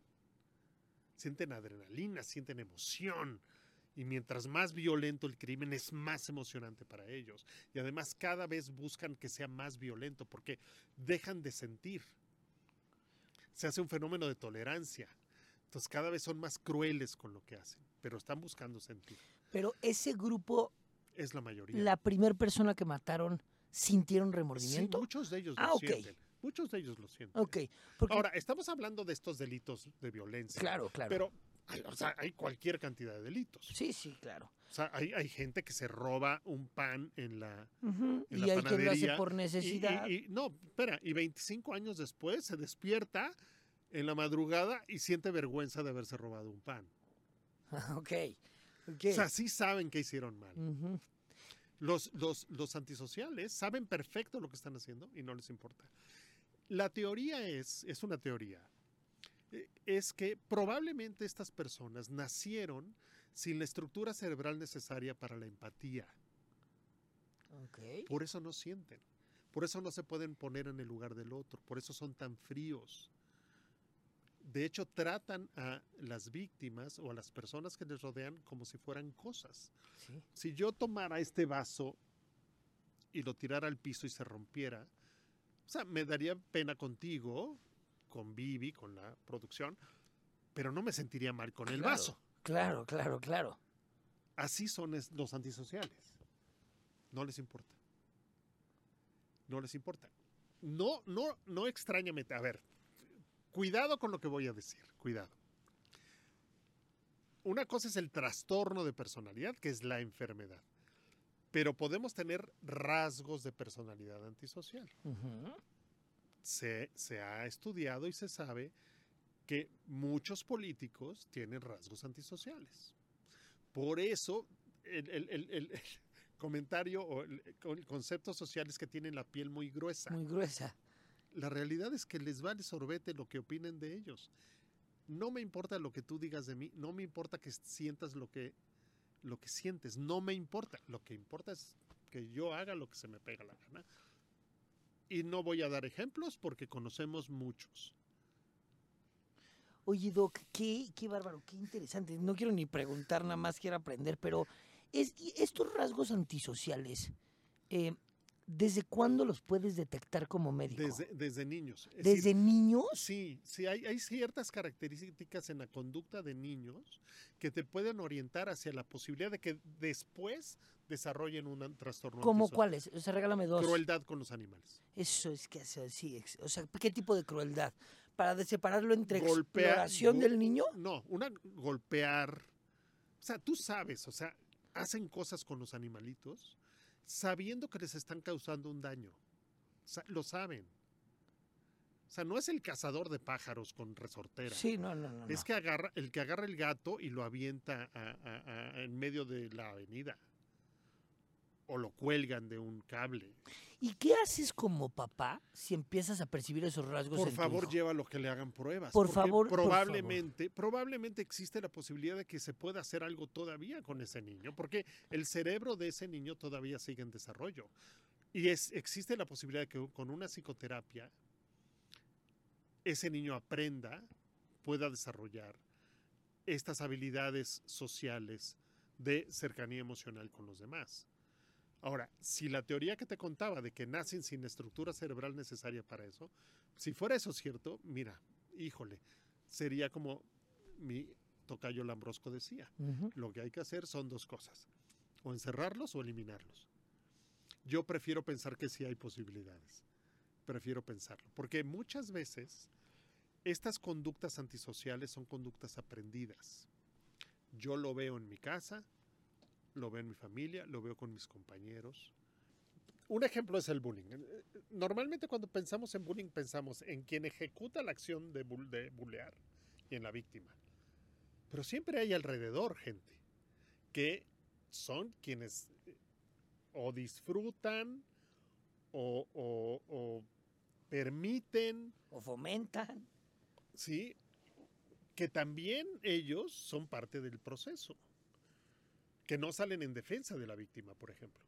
Sienten adrenalina, sienten emoción. Y mientras más violento el crimen, es más emocionante para ellos. Y además cada vez buscan que sea más violento porque dejan de sentir. Se hace un fenómeno de tolerancia. Entonces cada vez son más crueles con lo que hacen, pero están buscando sentir. Pero ese grupo, Es la mayoría. la primera persona que mataron, ¿sintieron Sí, remordimiento? muchos de ellos Ah, lo ok. sienten. Muchos de ellos lo sienten. ok, porque, Ahora, estamos hablando de estos delitos de violencia. claro, claro. Pero, o sea, hay cualquier cantidad de delitos. sí, sí, claro. O sea, hay, hay gente que se roba un pan en la, en Y la hay quien lo hace por necesidad. Y, y- no, espera, y 25 años después se despierta en la madrugada y siente vergüenza de haberse robado un pan. ok, ok. O sea, sí saben que hicieron mal. Los, los, los antisociales saben perfecto lo que están haciendo y no les importa. La teoría es, es una teoría, es que probablemente estas personas nacieron sin la estructura cerebral necesaria para la empatía. Por eso no sienten. Por eso no se pueden poner en el lugar del otro. Por eso son tan fríos. De hecho, tratan a las víctimas o a las personas que les rodean como si fueran cosas. Sí. Si yo tomara este vaso y lo tirara al piso y se rompiera, o sea, me daría pena contigo, con Vivi, con la producción, pero no me sentiría mal con el vaso. Claro, claro, claro. Así son los antisociales. No les importa. No les importa. No, no, no extrañamente. A ver, cuidado con lo que voy a decir. Cuidado. Una cosa es el trastorno de personalidad, que es la enfermedad. Pero podemos tener rasgos de personalidad antisocial. Se, se ha estudiado y se sabe que muchos políticos tienen rasgos antisociales. Por eso, el, el- el- el- el comentario o el, el concepto social es que tienen la piel muy gruesa. Muy gruesa. La realidad es que les vale sorbete lo que opinen de ellos. No me importa lo que tú digas de mí, no me importa que sientas lo que, lo que sientes, no me importa. Lo que importa es que yo haga lo que se me pega la gana. Y no voy a dar ejemplos porque conocemos muchos. Oye, Doc, qué, qué bárbaro, qué interesante. No quiero ni preguntar, nada más quiero aprender, pero es, estos rasgos antisociales, eh, ¿desde cuándo los puedes detectar como médico? Desde, desde niños. Es ¿Desde decir, niños? Sí, sí, hay, hay ciertas características en la conducta de niños que te pueden orientar hacia la posibilidad de que después desarrollen un trastorno. ¿Cómo cuáles? O sea, regálame dos. Crueldad con los animales. Eso es que hace así. ex- O sea, ¿qué tipo de crueldad? Para separarlo entre Golpea- exploración del niño. No, una golpear. O sea, tú sabes, o sea, hacen cosas con los animalitos sabiendo que les están causando un daño. Lo saben. O sea, no es el cazador de pájaros con resortera. Sí, no, no, no. Es que agarra, el que agarra el gato y lo avienta a- a- a- en medio de la avenida. O lo cuelgan de un cable. ¿Y qué haces como papá si empiezas a percibir esos rasgos Por en tu favor, hijo? lleva lo que le hagan pruebas. Por porque favor, por favor. probablemente, probablemente existe la posibilidad de que se pueda hacer algo todavía con ese niño, porque el cerebro de ese niño todavía sigue en desarrollo. Y es, existe la posibilidad de que con una psicoterapia ese niño aprenda, pueda desarrollar estas habilidades sociales de cercanía emocional con los demás. Ahora, si la teoría que te contaba de que nacen sin estructura cerebral necesaria para eso, si fuera eso cierto, mira, híjole, sería como mi tocayo Lambrosco decía. Lo que hay que hacer son dos cosas, o encerrarlos o eliminarlos. Yo prefiero pensar que sí hay posibilidades. Prefiero pensarlo, porque muchas veces estas conductas antisociales son conductas aprendidas. Yo lo veo en mi casa, lo veo en mi familia, lo veo con mis compañeros. Un ejemplo es el bullying. Eh, Normalmente cuando pensamos en bullying pensamos en quien ejecuta la acción de, de bullear y en la víctima. Pero siempre hay alrededor gente que son quienes eh, o disfrutan o, o- o permiten, O fomentan. ¿sí? Que también ellos son parte del proceso. Que no salen en defensa de la víctima, por ejemplo.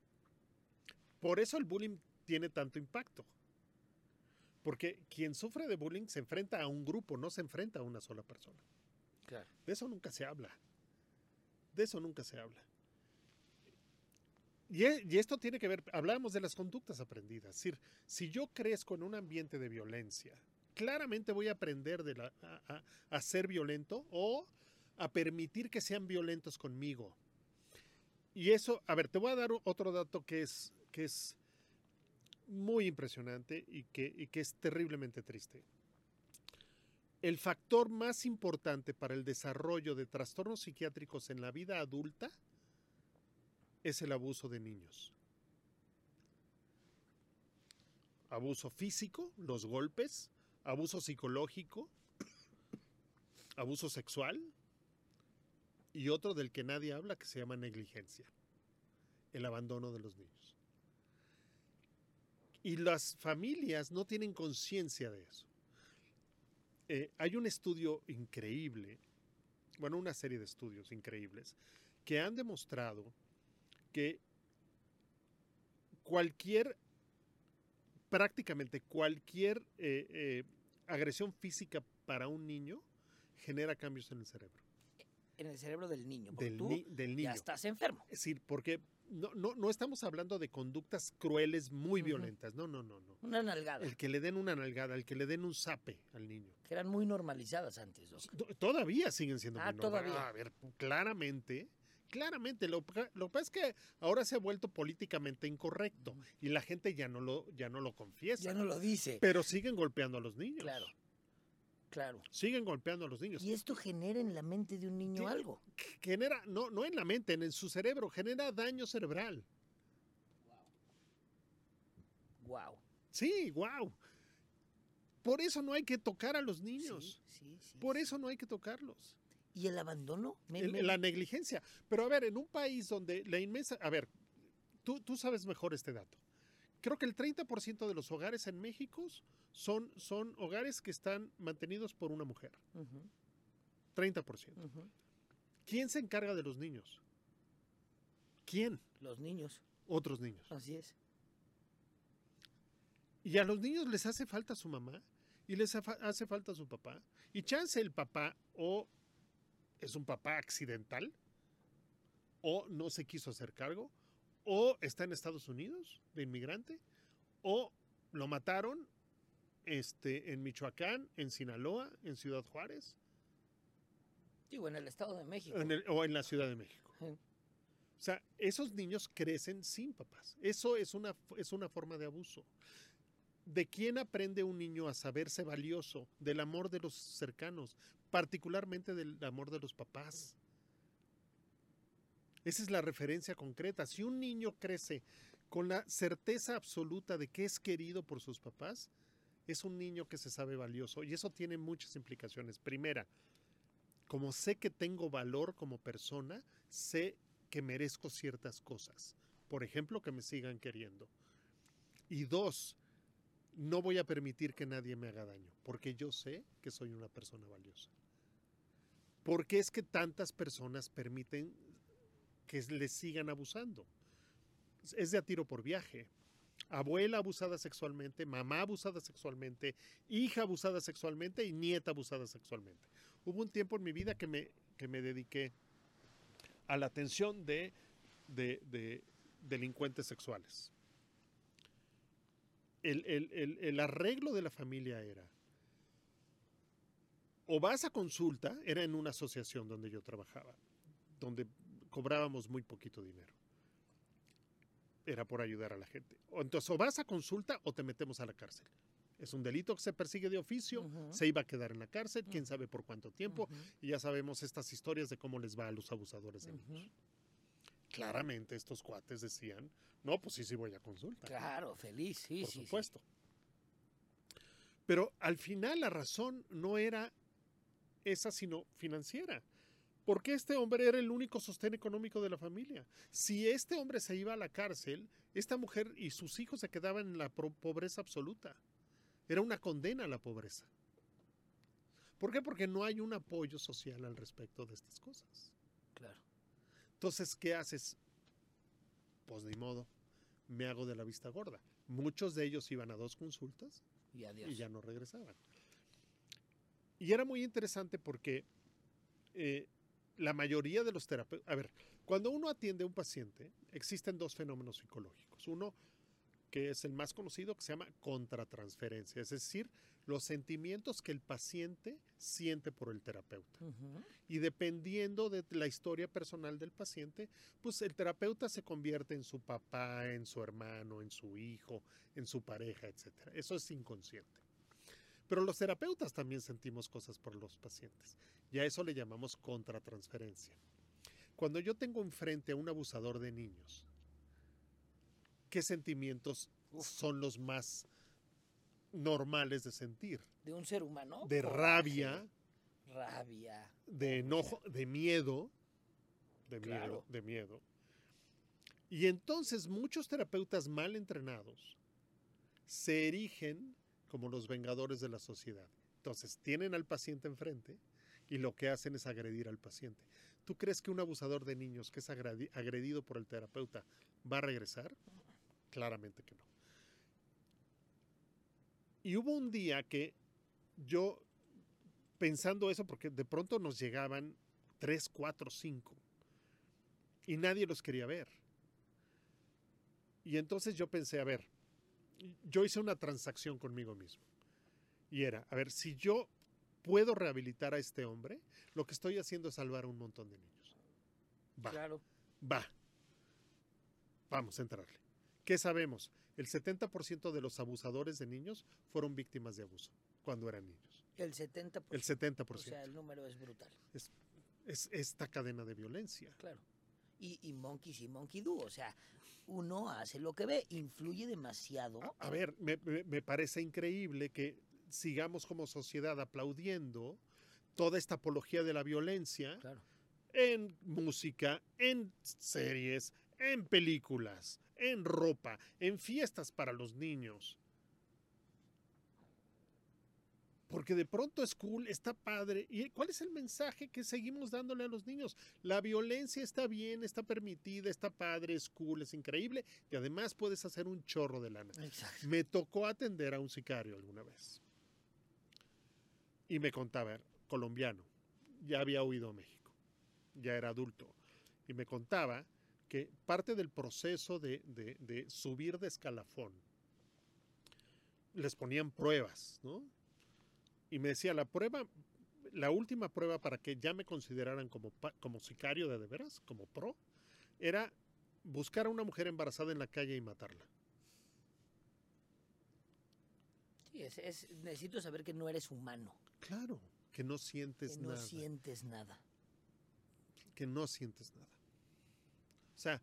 Por eso el bullying tiene tanto impacto. Porque quien sufre de bullying se enfrenta a un grupo, no se enfrenta a una sola persona. Claro. De eso nunca se habla. De eso nunca se habla. Y, e- y esto tiene que ver, hablábamos de las conductas aprendidas. Es decir, si yo crezco en un ambiente de violencia, claramente voy a aprender de la- a, a- a ser violento o a permitir que sean violentos conmigo. Y eso, a ver, te voy a dar otro dato que es, que es muy impresionante y que, y que es terriblemente triste. El factor más importante para el desarrollo de trastornos psiquiátricos en la vida adulta es el abuso de niños. Abuso físico, los golpes, abuso psicológico, abuso sexual y otro del que nadie habla que se llama negligencia, el abandono de los niños. Y las familias no tienen conciencia de eso. Eh, hay un estudio increíble, bueno, una serie de estudios increíbles, que han demostrado que cualquier, prácticamente cualquier eh, eh, agresión física para un niño genera cambios en el cerebro. En el cerebro del niño. Porque Del, tú ni- del niño. ya estás enfermo. Es decir, porque no, no, no estamos hablando de conductas crueles muy violentas. No, no, no, no. Una nalgada. El que le den una nalgada, el que le den un zape al niño. Que eran muy normalizadas antes, Doc. To- Todavía siguen siendo Ah, muy normales. todavía. A ver, claramente, claramente. Lo, que- lo que pasa es que ahora se ha vuelto políticamente incorrecto y la gente ya no lo, ya no lo confiesa. Ya no lo dice. Pero siguen golpeando a los niños. Claro. Claro. Siguen golpeando a los niños. Y esto genera en la mente de un niño algo. Genera, no, no en la mente, en su cerebro, genera daño cerebral. Wow. Sí, wow. Por eso no hay que tocar a los niños. Sí, sí, sí, Por eso no hay que tocarlos. ¿Y el abandono? Me- El- me- la negligencia. Pero a ver, en un país donde la inmensa... A ver, tú, tú sabes mejor este dato. Creo que el 30% de los hogares en México son, son hogares que están mantenidos por una mujer. Ujú, 30%. ujú. ¿Quién se encarga de los niños? ¿Quién? Los niños. Otros niños. Así es. Y a los niños les hace falta su mamá y les hace falta su papá. Y chance el papá o es un papá accidental o no se quiso hacer cargo o está en Estados Unidos de inmigrante o lo mataron este, en Michoacán, en Sinaloa, en Ciudad Juárez Digo, en el Estado de México. en el- o en la Ciudad de México. O sea, esos niños crecen sin papás. Eso es una, es una forma de abuso. ¿De quién aprende un niño a saberse valioso? Del amor de los cercanos, particularmente del amor de los papás. Esa es la referencia concreta. Si un niño crece con la certeza absoluta de que es querido por sus papás, es un niño que se sabe valioso. Y eso tiene muchas implicaciones. Primera, como sé que tengo valor como persona, sé que merezco ciertas cosas. Por ejemplo, que me sigan queriendo. Y dos, no voy a permitir que nadie me haga daño, porque yo sé que soy una persona valiosa. ¿Por qué es que tantas personas permiten que les sigan abusando? Es de a tiro por viaje. Abuela abusada sexualmente, mamá abusada sexualmente, hija abusada sexualmente y nieta abusada sexualmente. Hubo un tiempo en mi vida que me, que me dediqué a la atención de, de- de delincuentes sexuales. El, el- el- el arreglo de la familia era, o vas a consulta, era en una asociación donde yo trabajaba, donde cobrábamos muy poquito dinero. Era por ayudar a la gente. Entonces, o vas a consulta o te metemos a la cárcel. Es un delito que se persigue de oficio, se iba a quedar en la cárcel, quién sabe por cuánto tiempo, y ya sabemos estas historias de cómo les va a los abusadores de niños. Claramente estos cuates decían, no, pues sí, sí voy a consulta. Claro, feliz, sí, por sí. sí. supuesto. Pero al final la razón no era esa, sino financiera. Porque este hombre era el único sostén económico de la familia. Si este hombre se iba a la cárcel, esta mujer y sus hijos se quedaban en la pobreza absoluta. Era una condena a la pobreza. ¿Por qué? Porque no hay un apoyo social al respecto de estas cosas. Claro. Entonces, ¿qué haces? Pues ni modo, me hago de la vista gorda. Muchos de ellos iban a dos consultas Y adiós. y ya no regresaban. Y era muy interesante porque eh, la mayoría de los terapeutas, a ver, cuando uno atiende a un paciente, existen dos fenómenos psicológicos. Uno, que es el más conocido, que se llama contratransferencia, es decir, los sentimientos que el paciente siente por el terapeuta. Y dependiendo de la historia personal del paciente, pues el terapeuta se convierte en su papá, en su hermano, en su hijo, en su pareja, etc. Eso es inconsciente. Pero los terapeutas también sentimos cosas por los pacientes. Y a eso le llamamos contratransferencia. Cuando yo tengo enfrente a un abusador de niños, ¿qué sentimientos son los más normales de sentir? De un ser humano. De rabia. Rabia. De enojo, de miedo. De miedo, de miedo. Y entonces muchos terapeutas mal entrenados se erigen como los vengadores de la sociedad. Entonces tienen al paciente enfrente y lo que hacen es agredir al paciente. ¿Tú crees que un abusador de niños que es agredido por el terapeuta va a regresar? Claramente que no. Y hubo un día que yo, pensando eso, porque de pronto nos llegaban tres, cuatro, cinco, y nadie los quería ver. Y entonces yo pensé, a ver, yo hice una transacción conmigo mismo. Y era, a ver, si yo puedo rehabilitar a este hombre, lo que estoy haciendo es salvar a un montón de niños. Va. Claro. Va. Vamos a entrarle. ¿Qué sabemos? El 70% de los abusadores de niños fueron víctimas de abuso cuando eran niños. El 70%. El 70%. O sea, el número es brutal. Es, es esta cadena de violencia. Claro. Y, y monkey sí, monkey do. O sea, uno hace lo que ve, influye demasiado. A, ver, me, me, parece increíble que sigamos como sociedad aplaudiendo toda esta apología de la violencia en música, en series, en películas, en ropa, en fiestas para los niños. Porque de pronto es cool, está padre. ¿Y cuál es el mensaje que seguimos dándole a los niños? La violencia está bien, está permitida, está padre, es cool, es increíble. Y además puedes hacer un chorro de lana. Me tocó atender a un sicario alguna vez. Y me contaba, colombiano, ya había huido a México, ya era adulto. Y me contaba que parte del proceso de, de subir de escalafón les ponían pruebas, ¿no? y me decía, la prueba, la última prueba para que ya me consideraran como, como sicario de de veras, como pro, era buscar a una mujer embarazada en la calle y matarla. Sí, es, necesito saber que no eres humano. Claro, que no sientes que no nada. sientes nada. Que no sientes nada. O sea,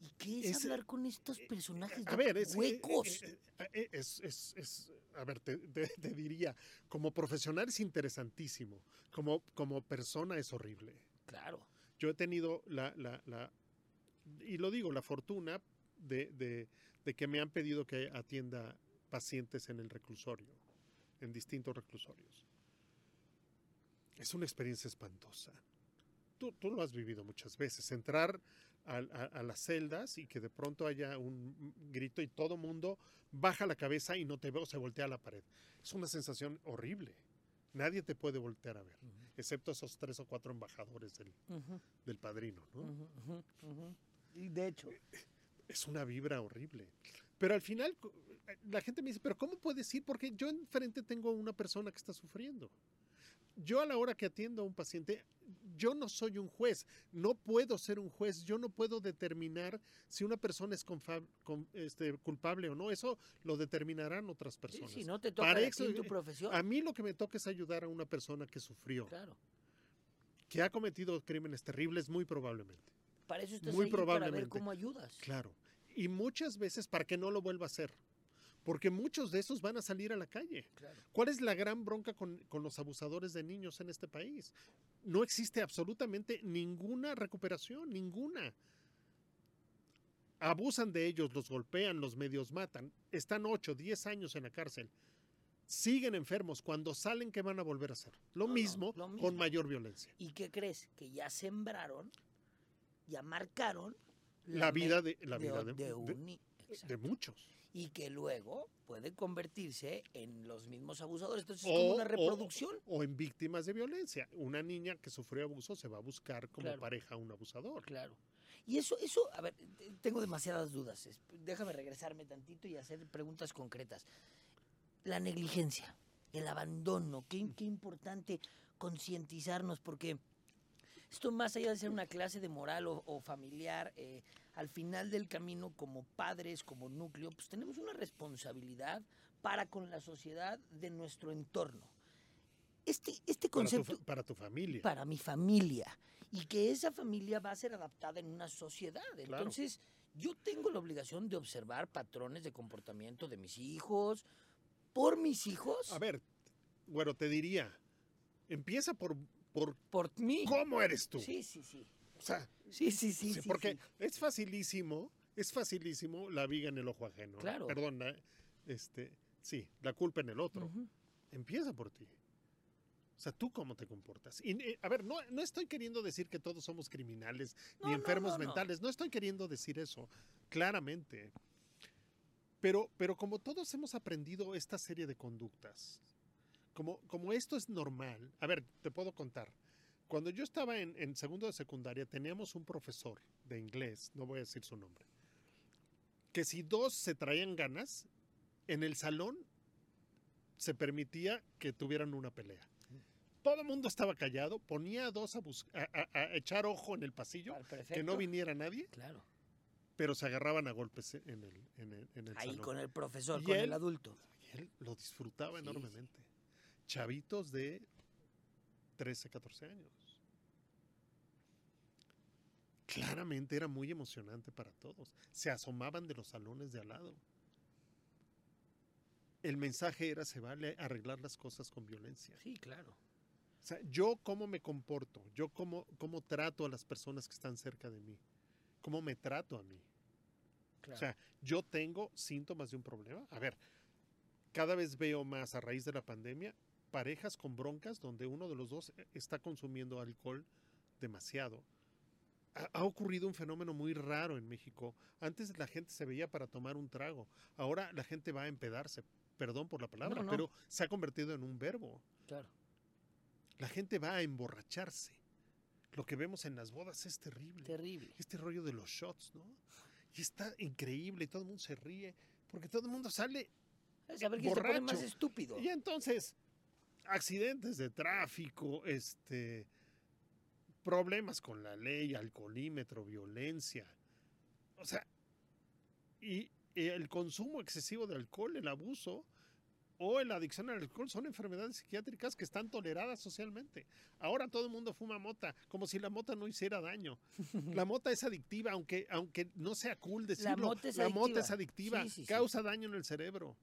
¿Y qué es, hablar con estos eh, personajes a ver, es, huecos? Eh, eh, es, es, a ver, te, diría, como profesional es interesantísimo, como, como persona es horrible. Claro. Yo he tenido la, la, la y lo digo, la fortuna de, de, de que me han pedido que atienda pacientes en el reclusorio, en distintos reclusorios. Es una experiencia espantosa. Tú, tú, lo has vivido muchas veces. Entrar a, las celdas y que de pronto haya un grito y todo mundo baja la cabeza y no te veo, se voltea a la pared. Es una sensación horrible. Nadie te puede voltear a ver, excepto esos tres o cuatro embajadores del, del padrino. ¿no? Y de hecho. Es una vibra horrible. Pero al final, la gente me dice, pero ¿cómo puedes ir? Porque yo enfrente tengo una persona que está sufriendo yo a la hora que atiendo a un paciente, yo no soy un juez, no puedo ser un juez, yo no puedo determinar si una persona es este, culpable o no, eso lo determinarán otras personas. si no te toca a en tu profesión. A mí lo que me toca es ayudar a una persona que sufrió, claro. que ha cometido crímenes terribles muy probablemente. Para eso estás muy probablemente. para ver cómo ayudas. Claro, y muchas veces para que no lo vuelva a hacer porque muchos de esos van a salir a la calle. ¿Cuál es la gran bronca con, los abusadores de niños en este país? No existe absolutamente ninguna recuperación, ninguna. Abusan de ellos, los golpean, los medios matan, están 8, 10 años en la cárcel, siguen enfermos, cuando salen, ¿qué van a volver a hacer? Lo, mismo, con mayor violencia. ¿Y qué crees? Que ya sembraron, ya marcaron la, vida de, la vida de, un, de muchos. Y que luego puede convertirse en los mismos abusadores. Entonces es como una reproducción. O, en víctimas de violencia. Una niña que sufrió abuso se va a buscar como pareja a un abusador. Claro. Y eso, eso, a ver, tengo demasiadas dudas. Déjame regresarme tantito y hacer preguntas concretas. La negligencia, el abandono, qué, qué importante concientizarnos, porque esto más allá de ser una clase de moral o, familiar, eh, al final del camino como padres, como núcleo, pues tenemos una responsabilidad para con la sociedad de nuestro entorno. Este, este concepto... Para tu, familia. Para mi familia. Y que esa familia va a ser adaptada en una sociedad. Entonces, yo tengo la obligación de observar patrones de comportamiento de mis hijos, por mis hijos. A ver, bueno, te diría, empieza por... Por, por mí. ¿Cómo eres tú? Sí, sí, sí. O sea, sí, sí, sí. porque es facilísimo, es facilísimo la viga en el ojo ajeno. Claro. Perdona, este, sí, la culpa en el otro. Empieza por ti. O sea, tú cómo te comportas. Y, eh, a ver, no, no estoy queriendo decir que todos somos criminales ni enfermos mentales. No estoy queriendo decir eso, claramente. Pero, pero como todos hemos aprendido esta serie de conductas, como, como esto es normal, a ver, te puedo contar. Cuando yo estaba en, segundo de secundaria, teníamos un profesor de inglés, no voy a decir su nombre, que si dos se traían ganas, en el salón se permitía que tuvieran una pelea. Todo el mundo estaba callado, ponía a dos a, echar ojo en el pasillo, que no viniera nadie. Claro. Pero se agarraban a golpes en el, en Ahí con el profesor, con el adulto. Y él lo disfrutaba enormemente. Chavitos de 13, 14 años claramente era muy emocionante para todos. Se asomaban de los salones de al lado. El mensaje era, se vale arreglar las cosas con violencia. Sí, claro. O sea, yo cómo me comporto, yo cómo, cómo trato a las personas que están cerca de mí, cómo me trato a mí. O sea, yo tengo síntomas de un problema. A ver, cada vez veo más a raíz de la pandemia parejas con broncas donde uno de los dos eh, está consumiendo alcohol demasiado ha, ocurrido un fenómeno muy raro en México. Antes la gente se veía para tomar un trago. Ahora la gente va a empedarse. Perdón por la palabra, pero se ha convertido en un verbo. Claro. La gente va a emborracharse. Lo que vemos en las bodas es terrible. Terrible. Este rollo de los shots, ¿no? Y está increíble y todo el mundo se ríe porque todo el mundo sale borracho. más estúpido. Y entonces, accidentes de tráfico, este, problemas con la ley, alcoholímetro, violencia. O sea, y, el consumo excesivo de alcohol, el abuso o la adicción al alcohol son enfermedades psiquiátricas que están toleradas socialmente. Ahora todo el mundo fuma mota, como si la mota no hiciera daño. La mota es adictiva, aunque, aunque no sea cool decirlo. La mota es la adictiva, mota es adictiva causa daño en el cerebro.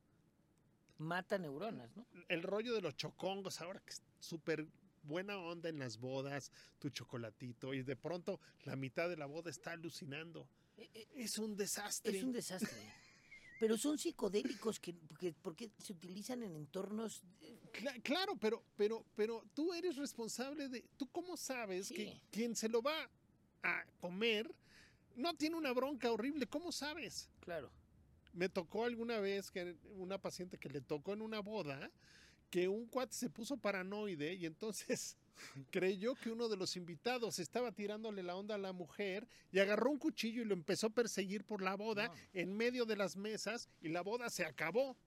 Mata neuronas, ¿no? El rollo de los chocongos, ahora que es súper buena onda en las bodas, tu chocolatito, y de pronto la mitad de la boda está alucinando. E, e, es un desastre. Es un desastre. pero son psicodélicos que, porque se utilizan en entornos claro pero pero pero tú eres responsable de tú cómo sabes que quien se lo va a comer no tiene una bronca horrible cómo sabes claro me tocó alguna vez que una paciente que le tocó en una boda que un cuate se puso paranoide y entonces creyó que uno de los invitados estaba tirándole la onda a la mujer y agarró un cuchillo y lo empezó a perseguir por la boda en medio de las mesas y la boda se acabó.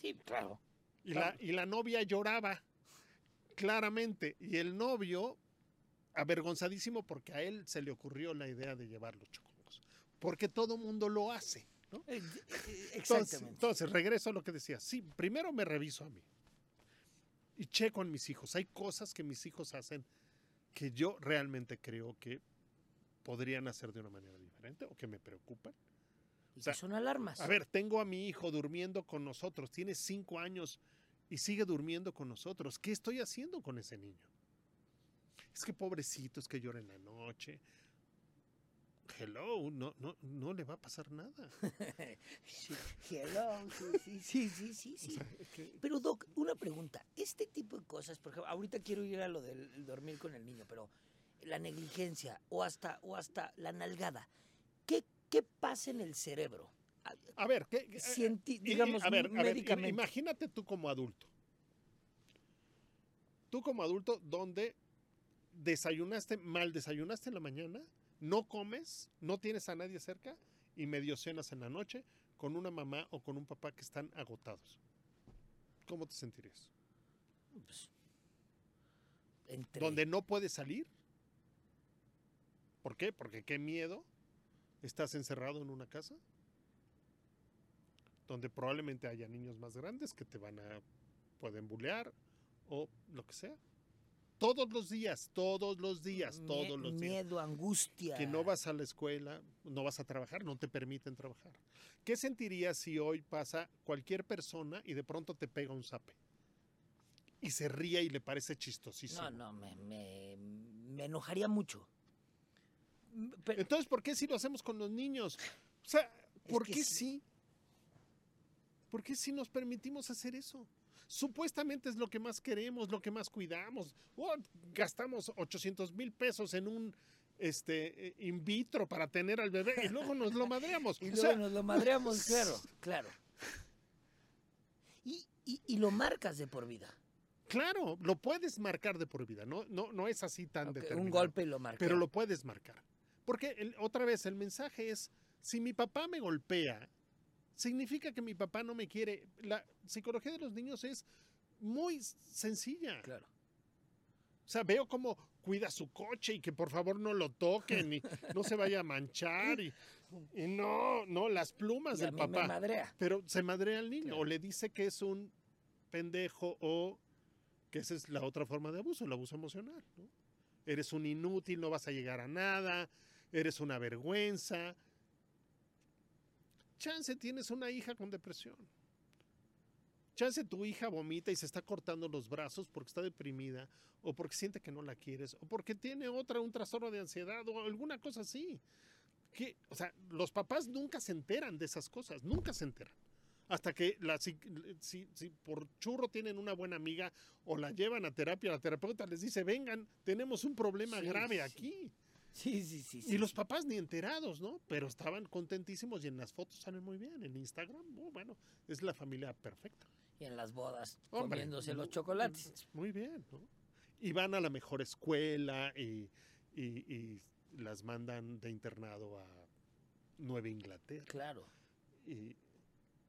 Sí, claro. Y, La, y la novia lloraba claramente y el novio avergonzadísimo porque a él se le ocurrió la idea de llevar los chocongos. Porque todo mundo lo hace. ¿No? Eh, eh, exactamente. entonces, regreso a lo que decía. Sí, primero me reviso a mí y checo en mis hijos. Hay cosas que mis hijos hacen que yo realmente creo que podrían hacer de una manera diferente o que me preocupan. Y son alarmas. A ver, tengo a mi hijo durmiendo con nosotros, tiene cinco años y sigue durmiendo con nosotros. ¿Qué estoy haciendo con ese niño? Es que pobrecito, es que llora en la noche hello, no, no, no le va a pasar nada. hello, sí, sí, sí, sí, sí. Pero Doc, una pregunta. Este tipo de cosas, por ejemplo, ahorita quiero ir a lo del dormir con el niño, pero la negligencia o hasta, o hasta la nalgada, ¿qué, qué pasa en el cerebro? A ver, ¿qué, qué- cienti- y- y- digamos, a ver, a ver, imagínate tú como adulto. Tú como adulto, donde desayunaste, mal desayunaste en la mañana, no comes, no tienes a nadie cerca y medio cenas en la noche con una mamá o con un papá que están agotados. ¿Cómo te sentirías? Pues, entre- Donde no puedes salir. ¿Por qué? Porque qué miedo. Estás encerrado en una casa. Donde probablemente haya niños más grandes que te van a. pueden bulear o lo que sea. Todos los días, todos los días, mie- todos los días. Miedo, angustia. Que no vas a la escuela, no vas a trabajar, no te permiten trabajar. ¿Qué sentirías si hoy pasa cualquier persona y de pronto te pega un zape? Y se ríe y le parece chistosísimo. No, no, me, me, me enojaría mucho. Mm, Pero, Entonces, ¿por qué si lo hacemos con los niños? O sea, ¿por qué sí. ¿Por qué sí nos permitimos hacer eso? Supuestamente es lo que más queremos, lo que más cuidamos. Oh, gastamos 800 mil pesos en un este eh, in vitro para tener al bebé y luego nos lo madreamos. y O luego sea, nos lo madreamos, claro, claro. Y, y, y lo marcas de por vida. claro, lo puedes marcar de por vida, no, no, no es así tan Ok, determinado. un golpe y lo marcas. pero lo puedes marcar. Porque el- otra vez el mensaje es, si mi papá me golpea, significa que mi papá no me quiere. La psicología de los niños es muy sencilla. Claro. O sea, veo cómo cuida su coche y que por favor no lo toquen y no se vaya a manchar y, y no, no, las plumas del me papá. madrea. Pero se madrea al niño Claro. o le dice que es un pendejo o que esa es la otra forma de abuso, el abuso emocional. ¿no? Eres un inútil, no vas a llegar a nada, eres una vergüenza. Chance tienes una hija con depresión. Chance tu hija vomita y se está cortando los brazos porque está deprimida o porque siente que no la quieres o porque tiene otra, un trastorno de ansiedad o alguna cosa así. Que, o sea, los papás nunca se enteran de esas cosas, nunca se enteran. Hasta que la, si, si- si por churro tienen una buena amiga o la llevan a terapia, la terapeuta les dice, vengan, tenemos un problema Sí, grave sí. aquí. Sí, sí, sí. sí. Y los papás ni enterados, ¿no? Pero estaban contentísimos y en las fotos salen muy bien. En Instagram, oh, bueno, es la familia perfecta. Y en las bodas, Hombre, comiéndose los chocolates. Muy bien, ¿no? Y van a la mejor escuela y, y- y las mandan de internado a Nueva Inglaterra. Claro. Y,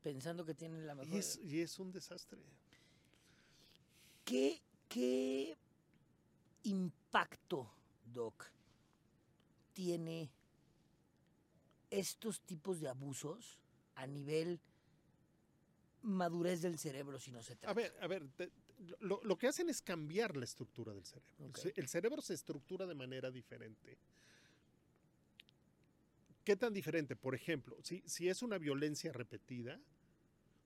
Pensando que tienen la y mejor. es, y es un desastre. ¿Qué, ¿Qué impacto, Doc, tiene estos tipos de abusos a nivel madurez del cerebro si no se trata? A ver, a ver, te- lo, lo que hacen es cambiar la estructura del cerebro. El cerebro se estructura de manera diferente. ¿Qué tan diferente? Por ejemplo, si, si es una violencia repetida,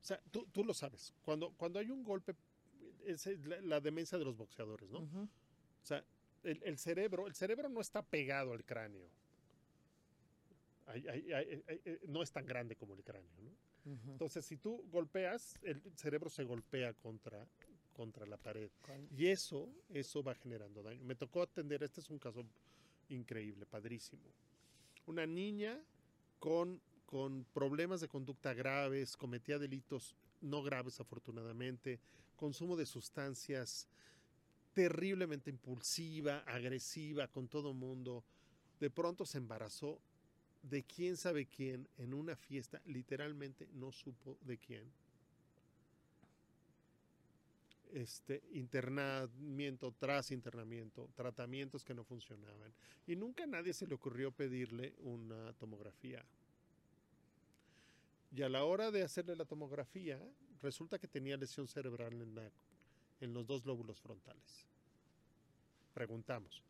o sea, tú, tú lo sabes, cuando, cuando hay un golpe, es la, la demencia de los boxeadores, ¿no? O sea, el, el cerebro, el cerebro no está pegado al cráneo. Hay- hay- hay- hay- hay- no es tan grande como el cráneo, ¿no? Entonces, si tú golpeas, el cerebro se golpea contra, contra la pared. Y eso, eso va generando daño. Me tocó atender, este es un caso increíble, padrísimo. Una niña con, con problemas de conducta graves, cometía delitos no graves afortunadamente, consumo de sustancias terriblemente impulsiva, agresiva con todo mundo. De pronto se embarazó de quién sabe quién en una fiesta, literalmente no supo de quién. Este internamiento tras internamiento, tratamientos que no funcionaban. Y nunca a nadie se le ocurrió pedirle una tomografía. Y a la hora de hacerle la tomografía, resulta que tenía lesión cerebral en, la- en los dos lóbulos frontales. Preguntamos,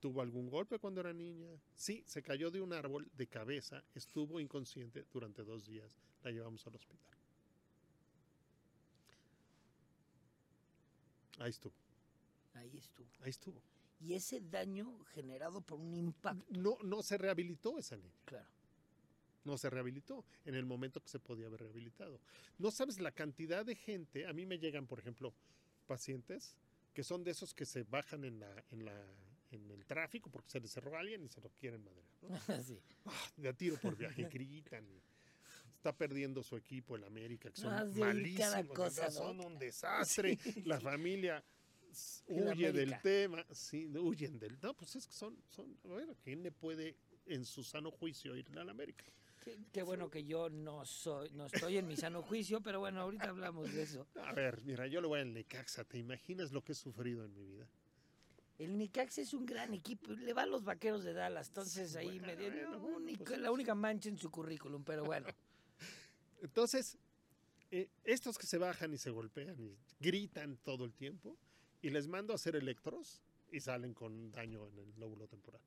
¿tuvo algún golpe cuando era niña? Sí, se cayó de un árbol de cabeza, estuvo inconsciente durante dos días, la llevamos al hospital. Ahí estuvo, Ahí estuvo. ahí estuvo. Y ese daño generado por un impacto. No, no se rehabilitó esa niña. Claro. No se rehabilitó en el momento que se podía haber rehabilitado. No sabes la cantidad de gente, a mí me llegan, por ejemplo, pacientes que son de esos que se bajan en la en la en el tráfico porque se les cerró a alguien y se lo quieren madrear. ¿no? sí. Ah, de a tiro por viaje, gritan. y está perdiendo su equipo, el América, que son sí, cada malísimos, cosa, ¿verdad? ¿no? son un desastre. La familia huye del tema, sí, huyen del. No, pues es que son, son, bueno, ¿quién le puede en su sano juicio ir al América? Qué, qué bueno que yo no soy, no estoy en mi sano juicio, pero bueno, ahorita hablamos de eso. A ver, mira, yo le voy al Necaxa, ¿te imaginas lo que he sufrido en mi vida? El Necaxa es un gran equipo, le va a los vaqueros de Dallas, entonces ahí me dio Bueno, la bueno, única- pues la única mancha en su currículum, pero bueno. Entonces, eh, estos que se bajan y se golpean y gritan todo el tiempo, y les mando a hacer electros y salen con daño en el lóbulo temporal.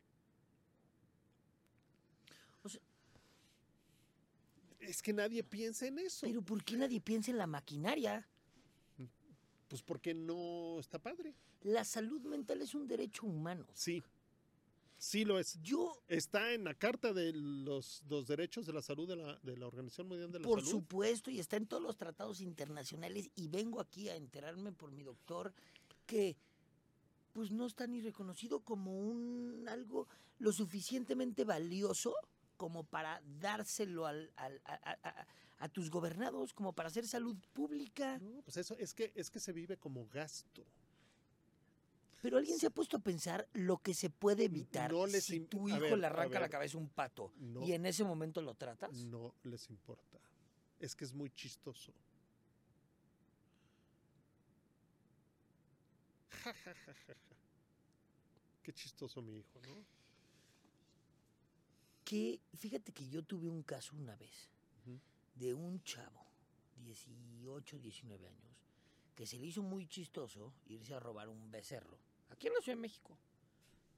O sea- es que nadie piensa en eso. Pero ¿por qué nadie piensa en la maquinaria? Pues porque no está padre. La salud mental es un derecho humano. Sí, sí lo es. Yo, Está en la Carta de los, los Derechos de la Salud de la, de la Organización Mundial de la por Salud. supuesto, y está en todos los tratados internacionales, y vengo aquí a enterarme por mi doctor que pues no está ni reconocido como un algo lo suficientemente valioso como para dárselo al, al- a, a- a- a tus gobernados, como para hacer salud pública. No, pues eso es que, es que se vive como gasto. Pero alguien se ha puesto a pensar lo que se puede evitar No les si tu hijo ver, le arranca la cabeza a un pato No. y en ese momento lo tratas. No les importa. Es que es muy chistoso. Ja, ja, ja, ja, ja. Qué chistoso mi hijo, ¿no? Que fíjate que yo tuve un caso una vez de un chavo, 18, 19 años, que se le hizo muy chistoso irse a robar un becerro, aquí en la Ciudad de México,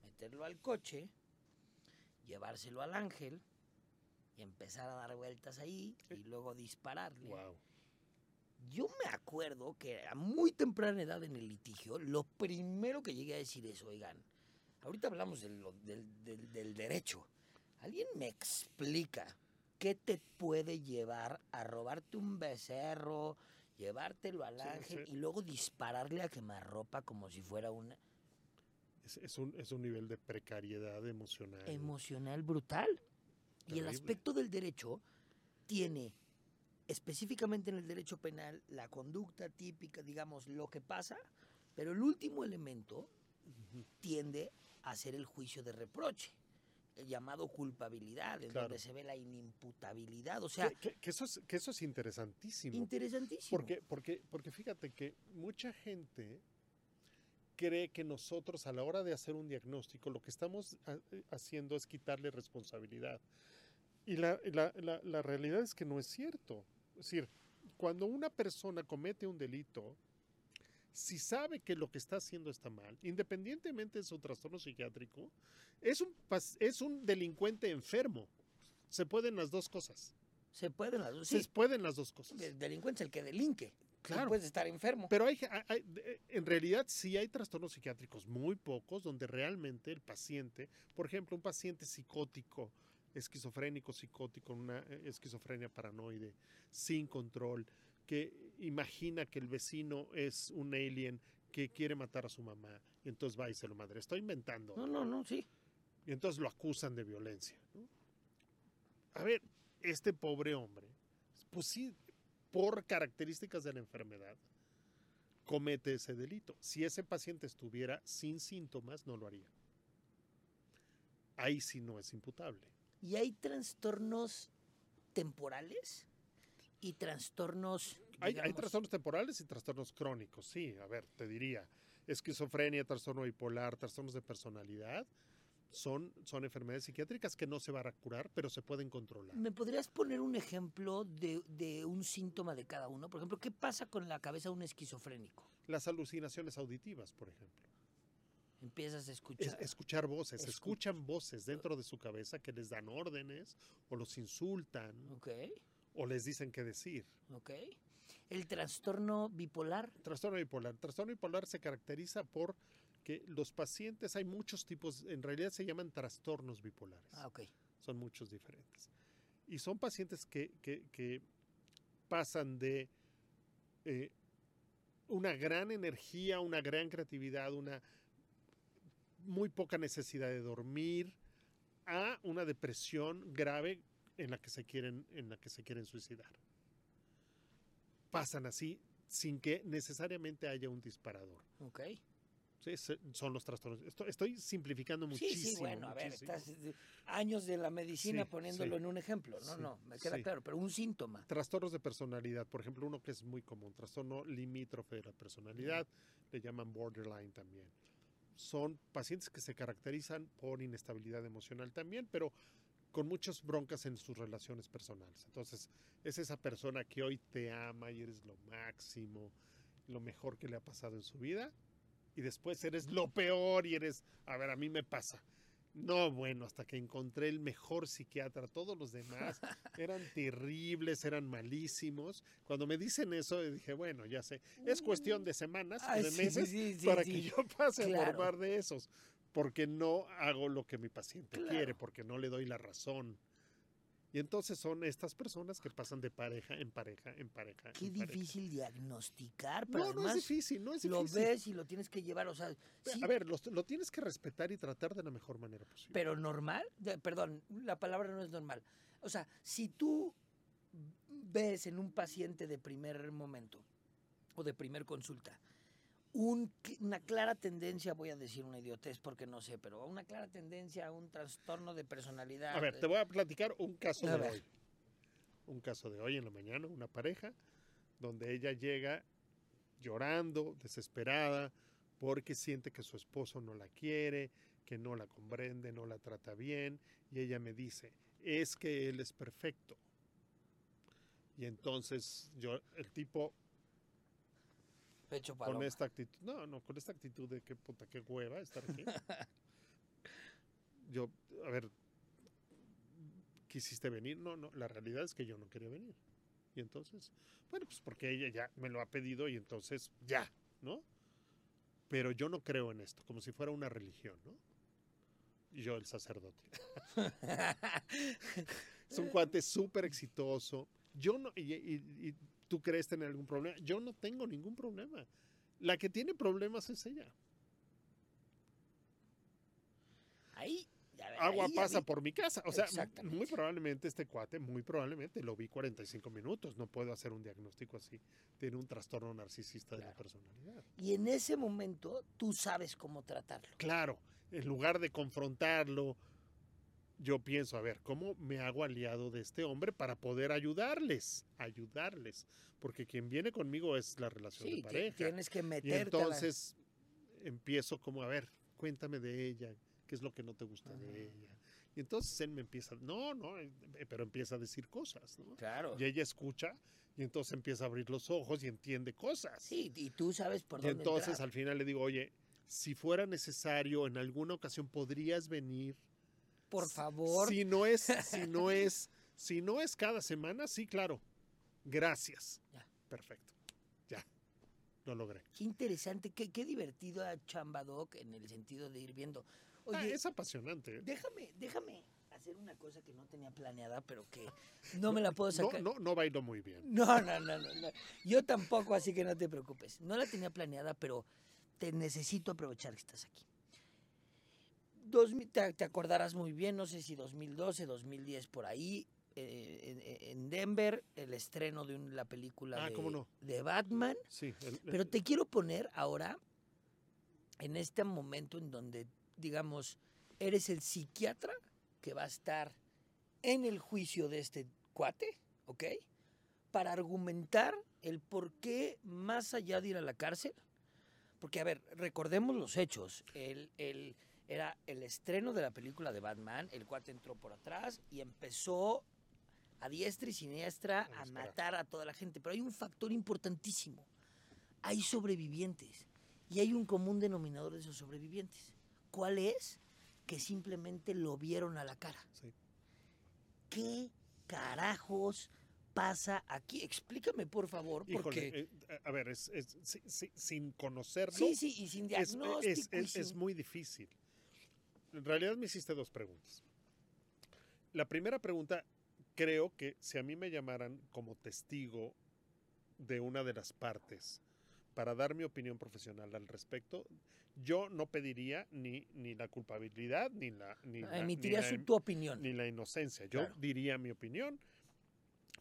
meterlo al coche, llevárselo al ángel y empezar a dar vueltas ahí y luego dispararle. Wow. Yo me acuerdo que a muy temprana edad en el litigio, lo primero que llegué a decir es, oigan, ahorita hablamos del, lo- del- del- del derecho. ¿Alguien me explica qué te puede llevar a robarte un becerro, llevártelo al Sí, ángel sí. y luego dispararle a quemarropa como si fuera una Es, es un, es un nivel de precariedad emocional. emocional brutal? Y el aspecto del derecho tiene específicamente en el derecho penal la conducta típica, digamos, lo que pasa, pero el último elemento tiende a ser el juicio de reproche, llamado culpabilidad, en Claro. donde se ve la inimputabilidad. O sea, que, que- que eso es, que eso es interesantísimo. interesantísimo. Porque, porque, porque fíjate que mucha gente cree que nosotros a la hora de hacer un diagnóstico lo que estamos eh, haciendo es quitarle responsabilidad. Y la, la- la- la realidad es que no es cierto. Es decir, cuando una persona comete un delito, si sabe que lo que está haciendo está mal, independientemente de su trastorno psiquiátrico, es un, es un delincuente enfermo. Se pueden las dos cosas. Se pueden las dos. Se pueden las dos cosas. el delincuente es el que delinque. Claro. No puedes estar enfermo. Pero hay, de- en realidad sí hay trastornos psiquiátricos, muy pocos, donde realmente el paciente, por ejemplo, un paciente psicótico, esquizofrénico, psicótico, una eh, esquizofrenia paranoide, sin control, que imagina que el vecino es un alien que quiere matar a su mamá, y entonces va y se lo madre. Estoy inventando. No, no, no, sí. Y entonces lo acusan de violencia. ¿no? A ver, este pobre hombre, pues sí, por características de la enfermedad, comete ese delito. Si ese paciente estuviera sin síntomas, no lo haría. Ahí sí no es imputable. Y hay trastornos temporales y trastornos. Hay, hay trastornos temporales y trastornos crónicos, sí. A ver, te diría, esquizofrenia, trastorno bipolar, trastornos de personalidad, son, son enfermedades psiquiátricas que no se van a curar, pero se pueden controlar. ¿Me podrías poner un ejemplo de, de un síntoma de cada uno? Por ejemplo, ¿qué pasa con la cabeza de un esquizofrénico? Las alucinaciones auditivas, por ejemplo. Empiezas a Es- escuchar. escuchar voces, Escu- escuchan voces dentro de su cabeza que les dan órdenes o los insultan Ok, o les dicen qué decir. ok. El trastorno bipolar. Trastorno bipolar. Trastorno bipolar se caracteriza por que los pacientes, hay muchos tipos, en realidad se llaman trastornos bipolares. Ah, ok. Son muchos diferentes. Y son pacientes que, que- que pasan de eh, una gran energía, una gran creatividad, una muy poca necesidad de dormir, a una depresión grave en la que se quieren, en la que se quieren suicidar. Pasan así sin que necesariamente haya un disparador. Ok. Sí, son los trastornos. Estoy, estoy simplificando Sí, muchísimo. sí, bueno, a ver, muchísimo. estás eh, años de la medicina Sí, poniéndolo sí. en un ejemplo. No, Sí, no, me queda sí. claro, pero un síntoma. Trastornos de personalidad, por ejemplo, uno que es muy común, trastorno limítrofe de la personalidad, le llaman borderline también. Son pacientes que se caracterizan por inestabilidad emocional también, pero con muchas broncas en sus relaciones personales. Entonces, es esa persona que hoy te ama y eres lo máximo, lo mejor que le ha pasado en su vida, y después eres lo peor y eres, a ver, a mí me pasa. No, bueno, hasta que encontré el mejor psiquiatra, todos los demás eran terribles, eran malísimos. Cuando me dicen eso, dije, bueno, ya sé, es cuestión de semanas, Ay, de meses, sí, sí, para sí. que yo pase a Claro. formar de esos, porque no hago lo que mi paciente Claro. quiere, porque no le doy la razón. Y entonces son estas personas que pasan de pareja en pareja, en pareja. Qué en pareja. difícil diagnosticar, pero No, no además es difícil, no es lo difícil. ves y lo tienes que llevar, o sea, sí, A ver, los- lo tienes que respetar y tratar de la mejor manera posible. pero normal, perdón, la palabra no es normal. O sea, si tú ves en un paciente de primer momento o de primer consulta un una clara tendencia, voy a decir una idiotez porque no sé, pero una clara tendencia a un trastorno de personalidad. A ver, te voy a platicar un caso A de ver. hoy. Un caso de hoy en la mañana, una pareja donde ella llega llorando, desesperada, porque siente que su esposo no la quiere, que no la comprende, no la trata bien, y ella me dice, es que él es perfecto. Y entonces yo, el tipo Pecho con paloma. esta actitud, no, no, con esta actitud de que puta, qué hueva estar aquí. yo, a ver, ¿quisiste venir? No, no, la realidad es que yo no quería venir. Y entonces, bueno, pues porque ella ya me lo ha pedido y entonces ya, ¿no? Pero yo no creo en esto, como si fuera una religión, ¿no? Y yo el sacerdote. es un cuate súper exitoso. Yo no, y, y- y tú crees tener algún problema. Yo no tengo ningún problema. La que tiene problemas es ella. Ahí, ya Agua ahí pasa por mi casa. O sea, muy probablemente este cuate, muy probablemente lo vi 45 minutos. No puedo hacer un diagnóstico así. Tiene un trastorno narcisista de la personalidad. Y en ese momento tú sabes cómo tratarlo. Claro, en lugar de confrontarlo, yo pienso, a ver, ¿cómo me hago aliado de este hombre para poder ayudarles? Ayudarles. Porque quien viene conmigo es la relación Sí, de pareja. tienes que Y meterte. la- entonces empiezo como, a ver, cuéntame de ella, qué es lo que no te gusta Ajá. de ella. Y entonces él me empieza, no, no, eh, pero empieza a decir cosas, ¿no? Claro. Y ella escucha y entonces empieza a abrir los ojos y entiende cosas. Sí, y tú sabes por y dónde entonces entrar. al final le digo, oye, si fuera necesario, en alguna ocasión podrías venir. Por favor. Si no es, si no es, si no es cada semana, sí, claro. Gracias. Ya. Perfecto. Ya. Lo logré. Qué interesante, qué, qué divertido a Chambadoc en el sentido de ir viendo. Oye, Ah, es apasionante. déjame, déjame hacer una cosa que no tenía planeada, pero que no me la puedo No, sacar. no, no bailo muy bien. No, no, no, no, no. Yo tampoco, así que no te preocupes. No la tenía planeada, pero te necesito aprovechar que estás aquí. Dos te, te acordarás muy bien, no sé si 2012, 2010 por ahí, eh, en, en Denver, el estreno de un- la película Ah, de, cómo no. de Batman. Sí. el- Pero te quiero poner ahora en este momento en donde, digamos, eres el psiquiatra que va a estar en el juicio de este cuate, ¿ok? Para argumentar el por qué, más allá de ir a la cárcel, porque, a ver, recordemos los hechos. El, el- era el estreno de la película de Batman, el cuate entró por atrás y empezó a diestra y siniestra A matar a toda la gente. Pero hay un factor importantísimo. Hay sobrevivientes y hay un común denominador de esos sobrevivientes. ¿Cuál es? Que simplemente lo vieron a la cara. Sí. ¿Qué carajos pasa aquí? Explícame, por favor, Híjole, porque... eh, a ver, es, es- si- si- sin conocerlo, sí, sí, y sin diagnóstico. es- y sin- muy difícil. En realidad me hiciste dos preguntas. La primera pregunta, creo que si a mí me llamaran como testigo de una de las partes para dar mi opinión profesional al respecto, yo no pediría ni, ni la culpabilidad ni la... Ni la- ni Emitirías la tu opinión. ni la inocencia. Yo Claro. diría mi opinión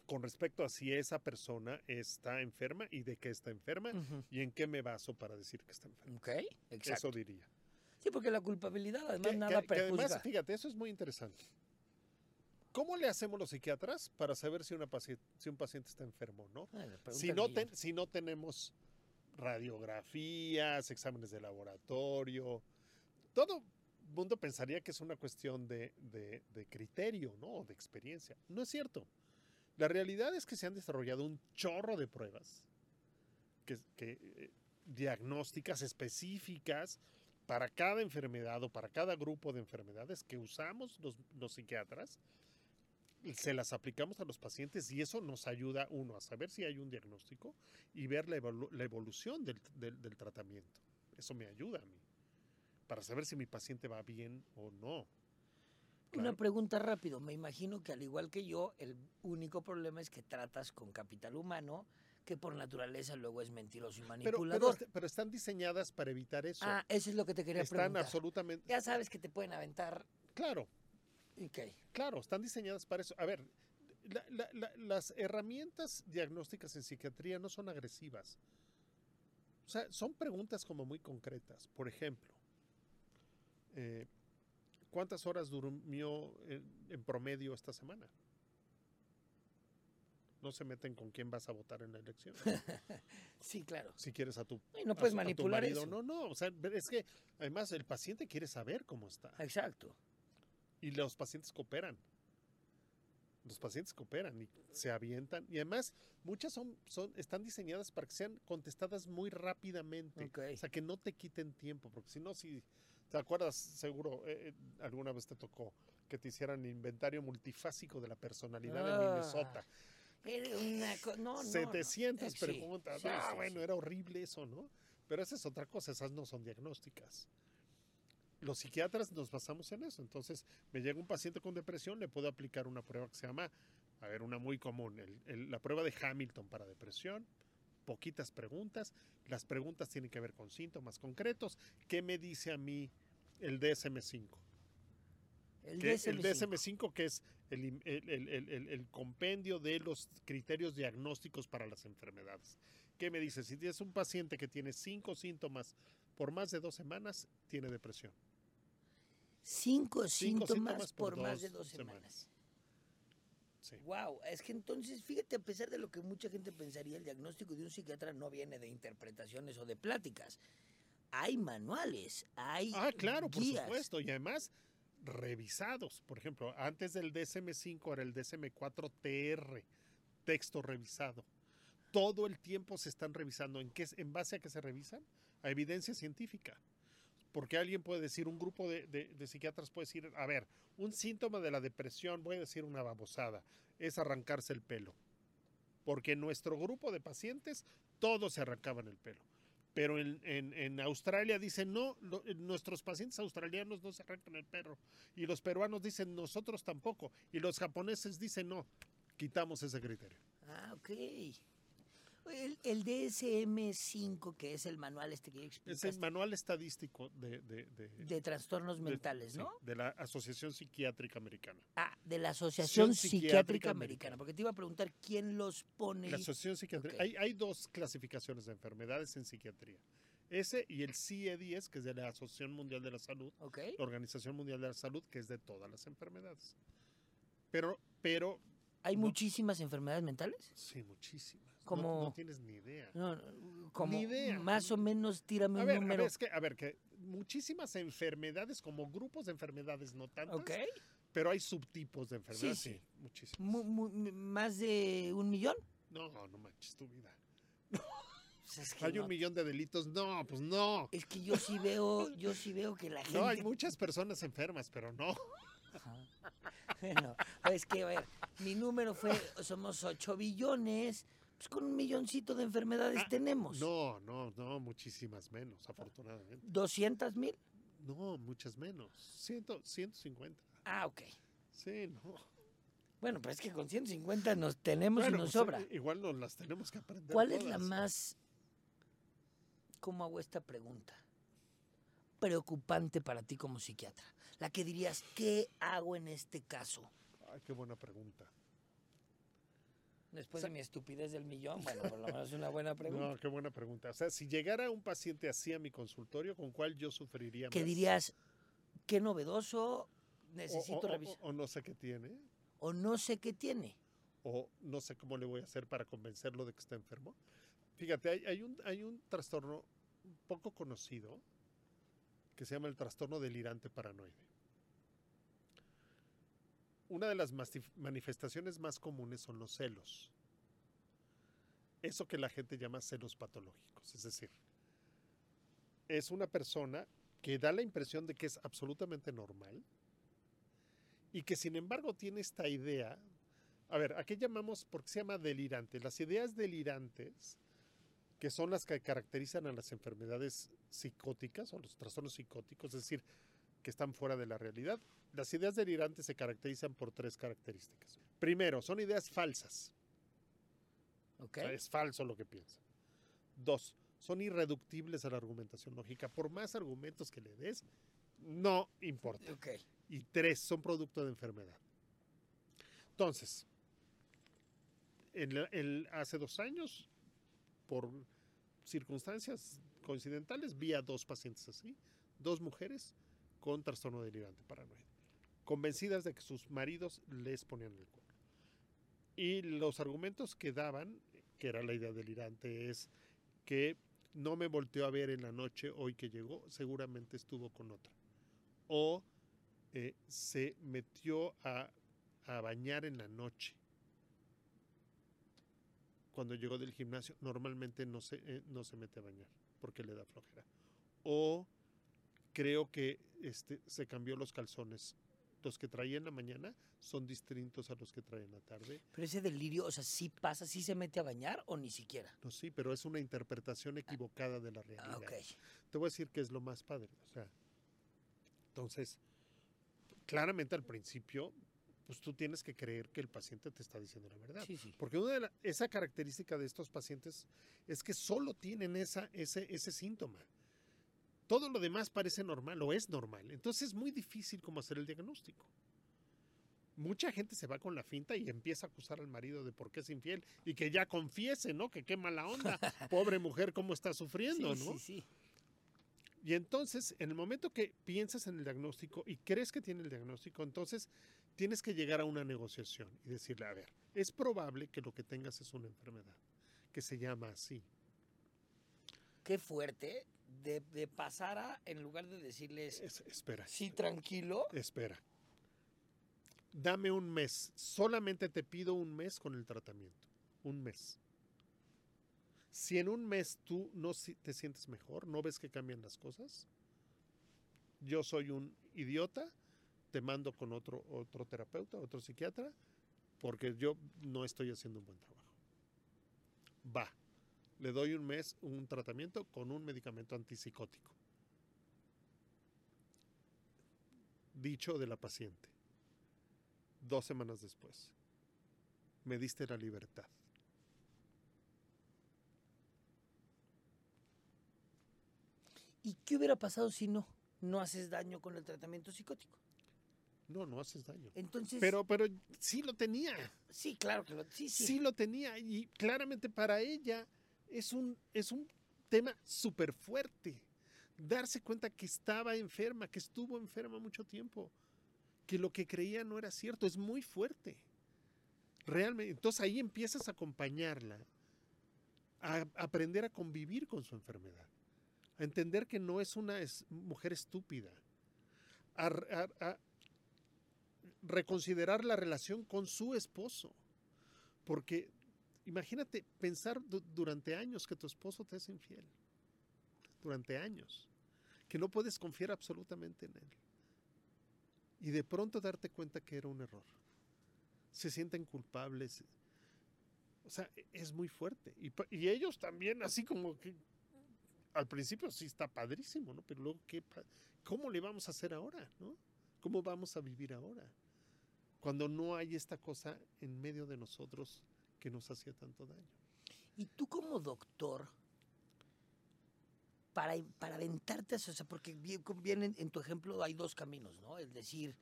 con respecto a si esa persona está enferma y de qué está enferma Ujú. y en qué me baso para decir que está enferma. Ok, exacto. Eso diría. Sí, porque la culpabilidad además Que- nada que- que además, fíjate, eso es muy interesante. ¿Cómo le hacemos los psiquiatras para saber si, una paciente, si un paciente está enfermo o no? Ah, la pregunta Si no, ten- si no tenemos radiografías, exámenes de laboratorio, todo mundo pensaría que es una cuestión de, de- de criterio, ¿no? O de experiencia. No es cierto. La realidad es que se han desarrollado un chorro de pruebas que, que, eh, diagnósticas específicas para cada enfermedad o para cada grupo de enfermedades que usamos los, los psiquiatras se las aplicamos a los pacientes y eso nos ayuda, uno, a saber si hay un diagnóstico y ver la, evolu- la evolución del, del- del tratamiento. Eso me ayuda a mí, para saber si mi paciente va bien o no. Una pregunta rápido. Me imagino que al igual que yo, el único problema es que tratas con capital humano, que por naturaleza luego es mentiroso y Pero, pero, manipulador. est- pero están diseñadas para evitar eso. ah, eso es lo que te quería están preguntar. absolutamente... Ya sabes que te pueden aventar. Claro, Ok. Claro, están diseñadas para eso. A ver, la- la- la- las herramientas diagnósticas en psiquiatría no son agresivas. O sea, son preguntas como muy concretas. Por ejemplo, eh, ¿cuántas horas durmió en, en promedio esta semana? No se meten con quién vas a votar en la elección. Sí, claro. Si quieres a tu, Y no a puedes su- a tu manipular marido. eso. No, no. O sea, es que además el paciente quiere saber cómo está. Exacto. Y los pacientes cooperan. Los pacientes cooperan y se avientan. Y además, muchas son, son, están diseñadas para que sean contestadas muy rápidamente. Ok. O sea, que no te quiten tiempo. Porque si no, si te acuerdas, seguro, eh, eh, alguna vez te tocó que te hicieran inventario multifásico de la personalidad de Ah, Minnesota. Era una co- no, no, no. 700 Eh, preguntas. sí, ah, sí, bueno, sí. era horrible eso, ¿no? Pero esa es otra cosa, esas no son diagnósticas. Los psiquiatras nos basamos en eso. Entonces, me llega un paciente con depresión, le puedo aplicar una prueba que se llama, a ver, una muy común, el- el- la prueba de Hamilton para depresión. Poquitas preguntas. Las preguntas tienen que ver con síntomas concretos. ¿Qué me dice a mí el DSM-5? El que DSM-5. el DSM-5, que es el, compendio de los criterios diagnósticos para las enfermedades. ¿Qué me dice? Si tienes un paciente que tiene cinco síntomas por más de dos semanas, tiene depresión. Cinco, Cinco síntomas, por, más de dos semanas. Sí. Wow, es que entonces, fíjate, a pesar de lo que mucha gente pensaría, el diagnóstico de un psiquiatra no viene de interpretaciones o de pláticas. Hay manuales, hay Ah, claro, por supuesto. Y además, revisados. Por ejemplo, antes del DSM-5 era el DSM-4-TR, texto revisado. Todo el tiempo se están revisando. ¿En, qué, ¿En base a qué se revisan? A evidencia científica. Porque alguien puede decir, un grupo de, de- de psiquiatras puede decir, a ver, un síntoma de la depresión, voy a decir una babosada, es arrancarse el pelo. Porque en nuestro grupo de pacientes todos se arrancaban el pelo. Pero en, en- en Australia dicen, no, lo- nuestros pacientes australianos no se arrancan el pelo. Y los peruanos dicen, nosotros tampoco. Y los japoneses dicen, no, quitamos ese criterio. Ah, ok. El, el DSM-5, que es el manual este que ya Es explicaste, el manual estadístico de, de- de- de trastornos de- mentales, sí, ¿no? de la Asociación Psiquiátrica Americana. Ah, de la Asociación Psiquiátrica Psiquiátrica Americana. Americana, porque te iba a preguntar quién los pone. La Asociación Psiquiátrica. Hay, hay dos clasificaciones de enfermedades en psiquiatría. Ese y el CIE-10, que es de la Asociación Mundial de la Salud, Ok. la Organización Mundial de la Salud, que es de todas las enfermedades. Pero, pero, ¿Hay no. muchísimas enfermedades mentales? sí, muchísimas. No- Como- No, tienes ni idea. No, no, como Ni idea. más o menos tírame A un ver, a número. ver, es que, a ver, que muchísimas enfermedades, como grupos de enfermedades, no tantas, ok. pero hay subtipos de enfermedades, Sí, sí, sí. muchísimas. Mu- mu- más de un millón. No, no manches tu vida. Pues es que Hay no. un millón de delitos, no, pues no. Es que yo sí veo, yo sí veo que la gente. No, hay muchas personas enfermas, pero no. Ajá. Bueno, es que, a ver, mi número fue, somos 8 billones, pues con un milloncito de enfermedades Ah, tenemos. No, no, no, muchísimas menos, afortunadamente. 200 mil. No, muchas menos. Ciento, 150. Ah, ok. Sí, no. Bueno, pues es que con 150 nos tenemos Bueno, y nos pues, sobra. eh, igual nos las tenemos que aprender. ¿Cuál es la más cómo hago esta pregunta. Preocupante para ti como psiquiatra. La que dirías, ¿qué hago en este caso? Ay, qué buena pregunta. Después de mi estupidez del millón, bueno, por lo menos es una buena pregunta. No, qué buena pregunta. O sea, si llegara un paciente así a mi consultorio, ¿con cuál yo sufriría ¿Qué más? dirías? Qué novedoso, necesito o, o- revisar. o no sé qué tiene, O no sé qué tiene. o no sé cómo le voy a hacer para convencerlo de que está enfermo. Fíjate, hay, hay un, hay un trastorno poco conocido que se llama el trastorno delirante paranoide. Una de las manifestaciones más comunes son los celos. Eso que la gente llama celos patológicos. Es decir, es una persona que da la impresión de que es absolutamente normal y que sin embargo tiene esta idea. A ver, ¿a qué llamamos? Porque se llama delirante. Las ideas delirantes, que son las que caracterizan a las enfermedades psicóticas o los trastornos psicóticos, es decir, que están fuera de la realidad. Las ideas delirantes se caracterizan por tres características. Primero, son ideas falsas. ¿Ok? O sea, es falso lo que piensan. Dos, son irreductibles a la argumentación lógica. Por más argumentos que le des, no importa. Y tres, son producto de enfermedad. Entonces, en la- el- hace dos años, por circunstancias coincidentales, vi a dos pacientes así, dos mujeres con trastorno delirante paranoide, convencidas de que sus maridos les ponían el cuerno. Y los argumentos que daban, que era la idea delirante, es que no me volteó a ver en la noche hoy que llegó, seguramente estuvo con otra. O eh, se metió a, bañar en la noche. Cuando llegó del gimnasio, normalmente no se, eh, no se mete a bañar porque le da flojera. O creo que este, se cambió los calzones. Los que traía en la mañana son distintos a los que trae en la tarde. Pero ese delirio, o sea, ¿sí pasa, sí se mete a bañar o ni siquiera? No, sí, pero es una interpretación equivocada de la realidad. Ah, ok. Te voy a decir que es lo más padre. O sea, entonces, claramente al principio, pues tú tienes que creer que el paciente te está diciendo la verdad. Sí, sí. Porque una de la- esa característica de estos pacientes es que solo tienen esa, ese, ese síntoma. Todo lo demás parece normal o es normal. Entonces es muy difícil como hacer el diagnóstico. Mucha gente se va con la finta y empieza a acusar al marido de por qué es infiel y que ya confiese, ¿no? Que qué mala onda. Pobre mujer, cómo está sufriendo, sí, ¿no? sí, sí. Y entonces, en el momento que piensas en el diagnóstico y crees que tiene el diagnóstico, entonces tienes que llegar a una negociación y decirle, a ver, es probable que lo que tengas es una enfermedad que se llama así. Qué fuerte de, de pasar a, en lugar de decirles, Es- espera, sí, tranquilo, espera. Dame un mes, solamente te pido un mes con el tratamiento, un mes. Si en un mes tú no si- te sientes mejor, no ves que cambian las cosas, yo soy un idiota, te mando con otro, otro terapeuta, otro psiquiatra, porque yo no estoy haciendo un buen trabajo. Va, le doy un mes un tratamiento con un medicamento antipsicótico. Dicho de la paciente, dos semanas después, me diste la libertad. ¿y qué hubiera pasado si no? No haces daño con el tratamiento psicótico. No, no haces daño. Entonces, Pero, pero sí lo tenía. sí, claro que lo, sí, sí. sí lo tenía y claramente para ella es un, es un tema súper fuerte. Darse cuenta que estaba enferma, que estuvo enferma mucho tiempo, que lo que creía no era cierto, es muy fuerte. Realmente, entonces ahí empiezas a acompañarla, a aprender a convivir con su enfermedad, a entender que no es una mujer estúpida, a- a reconsiderar la relación con su esposo. Porque imagínate pensar du- durante años que tu esposo te es infiel. Durante años. Que no puedes confiar absolutamente en él. Y de pronto darte cuenta que era un error. Se sienten culpables. O sea, e- es muy fuerte. Y, y ellos también, así como que al principio sí está padrísimo, ¿no? Pero luego, ¿qué ¿cómo le vamos a hacer ahora, ¿no? ¿Cómo vamos a vivir ahora? Cuando no hay esta cosa en medio de nosotros que nos hacía tanto daño. Y tú como doctor, para, para aventarte, o sea, porque bien, en, en tu ejemplo hay dos caminos, ¿no? El decir,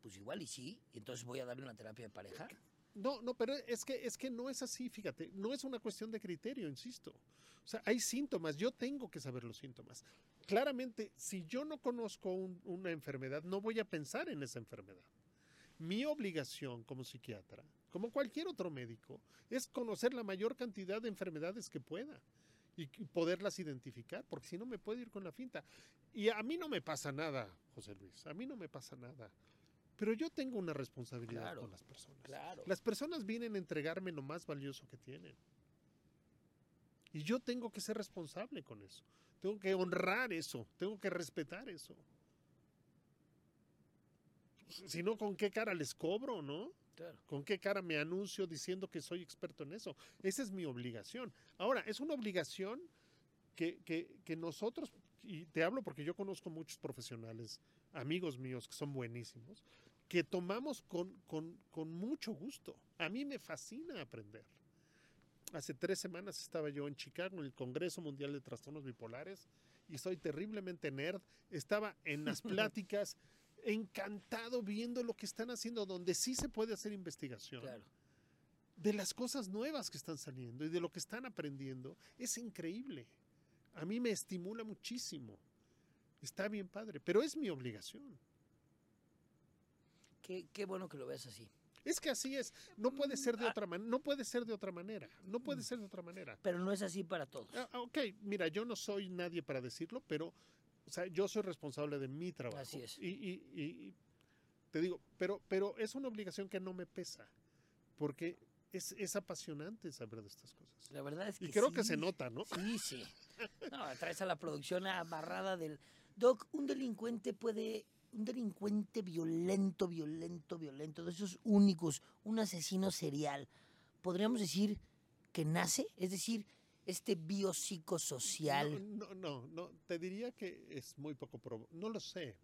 pues igual y sí, y entonces voy a darle una terapia de pareja. No, no, pero es que, es que no es así, fíjate, no es una cuestión de criterio, insisto. O sea, hay síntomas, yo tengo que saber los síntomas. Claramente, si yo no conozco una enfermedad, no voy a pensar en esa enfermedad. Mi obligación como psiquiatra, como cualquier otro médico, es conocer la mayor cantidad de enfermedades que pueda y poderlas identificar, porque si no me puedo ir con la finta. Y a mí no me pasa nada, José Luis, a mí no me pasa nada. Pero yo tengo una responsabilidad con las personas. Las personas vienen a entregarme lo más valioso que tienen. Y yo tengo que ser responsable con eso. Tengo que honrar eso. Tengo que respetar eso. Si no, ¿con qué cara les cobro, no? ¿Con qué cara me anuncio diciendo que soy experto en eso? Esa es mi obligación. Ahora, es una obligación que, que nosotros, y te hablo porque yo conozco muchos profesionales, amigos míos que son buenísimos, que tomamos con, con, con mucho gusto. A mí me fascina aprender. Hace tres semanas estaba yo en Chicago, en el Congreso Mundial de Trastornos Bipolares, y soy terriblemente nerd. Estaba en las pláticas, encantado viendo lo que están haciendo, donde sí se puede hacer investigación. De las cosas nuevas que están saliendo y de lo que están aprendiendo. Es increíble. A mí me estimula muchísimo. Está bien padre, pero es mi obligación. Qué, qué bueno que lo veas así. Es que así es. No puede ser de ah. otra manera. No puede ser de otra manera. No puede mm. ser de otra manera. Pero no es así para todos. Ah, ok, mira, yo no soy nadie para decirlo, pero o sea, yo soy responsable de mi trabajo. Así es. Y, y, y, te digo, pero, pero es una obligación que no me pesa, porque es, es apasionante saber de estas cosas. La verdad es que Y creo que se nota, ¿no? Sí, sí. No, traes a la producción amarrada del... Doc, un delincuente puede un delincuente violento, violento, violento, de esos únicos, un asesino serial, podríamos decir que nace, es decir, este biopsicosocial. No, no, no, te diría que es muy poco probable, no lo sé.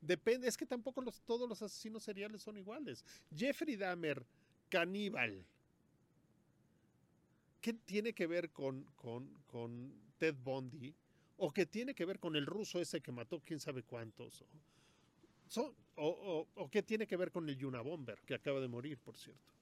Depende, es que tampoco los, todos los asesinos seriales son iguales. Jeffrey Dahmer, caníbal. ¿Qué tiene que ver con, con, con Ted Bundy? ¿O qué tiene que ver con el ruso ese que mató quién sabe cuántos? Son, o, o, qué tiene que ver con el Yuna Bomber, que acaba de morir, por cierto?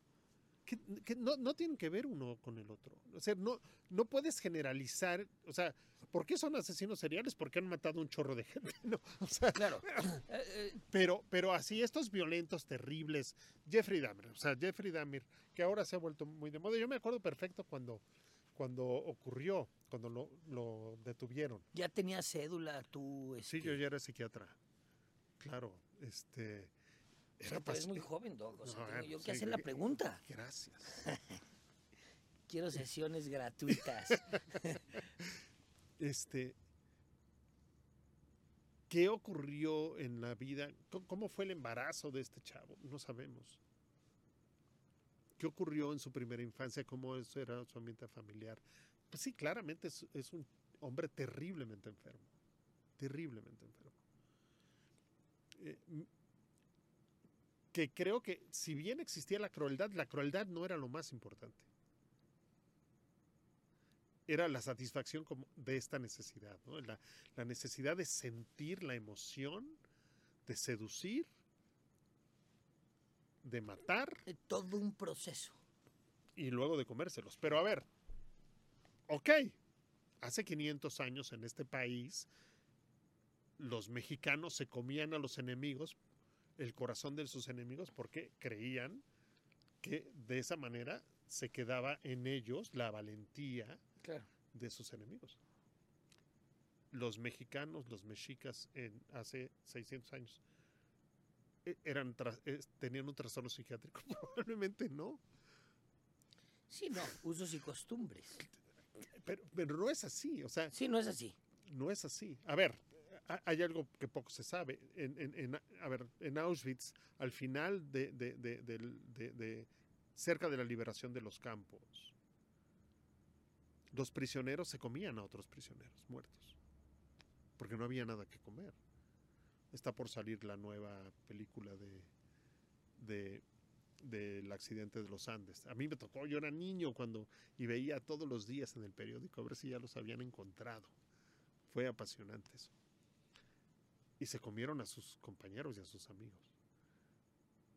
Que, no, no, tienen que ver uno con el otro. O sea, no, no puedes generalizar. O sea, ¿por qué son asesinos seriales? Porque han matado un chorro de gente. No, o sea, claro. Pero, pero así, estos violentos, terribles. Jeffrey Dahmer, o sea, Jeffrey Dahmer, que ahora se ha vuelto muy de moda. Yo me acuerdo perfecto cuando, cuando ocurrió, cuando lo, lo detuvieron. ¿Ya tenía cédula tú? Sí, yo ya era psiquiatra. Claro, este... Era es muy joven, Doc. yo que hacer la pregunta. Gracias. Quiero sesiones gratuitas. este, ¿Qué ocurrió en la vida? ¿Cómo fue el embarazo de este chavo? No sabemos. ¿Qué ocurrió en su primera infancia? ¿Cómo eso era su ambiente familiar? Pues sí, claramente es, es un hombre terriblemente enfermo. Terriblemente enfermo. Eh, que creo que si bien existía la crueldad, la crueldad no era lo más importante. Era la satisfacción de esta necesidad, la, la necesidad de sentir la emoción, de seducir, de matar. Todo un proceso. Y luego de comérselos. Pero a ver, ok, hace 500 años en este país los mexicanos se comían a los enemigos, el corazón de sus enemigos, porque creían que de esa manera se quedaba en ellos la valentía de sus enemigos. Los mexicanos, los mexicas en hace 600 años, e, eran tenían un trastorno psiquiátrico, probablemente no. Sí, no, usos y costumbres. Pero, pero no es así, o sea. Sí, no es así. No es así. A ver, hay algo que poco se sabe. A ver, en Auschwitz, al final de, cerca de la liberación de los campos, los prisioneros se comían a otros prisioneros muertos, porque no había nada que comer. Está por salir la nueva película de, del accidente de los Andes. A mí me tocó, yo era niño cuando y veía todos los días en el periódico a ver si ya los habían encontrado Fue apasionante eso. Y se comieron a sus compañeros y a sus amigos.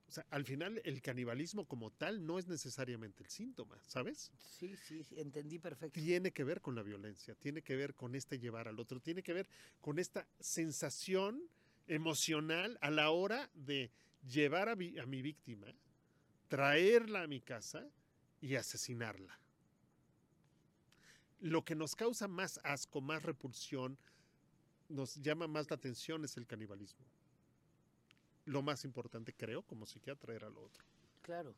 O sea, al final el canibalismo como tal no es necesariamente el síntoma, ¿sabes? Sí, sí, entendí perfecto. Tiene que ver con la violencia, tiene que ver con este llevar al otro, tiene que ver con esta sensación emocional a la hora de llevar a, vi- a mi víctima, traerla a mi casa y asesinarla. Lo que nos causa más asco, más repulsión, nos llama más la atención es el canibalismo. Lo más importante, creo, como psiquiatra, era lo otro. Claro.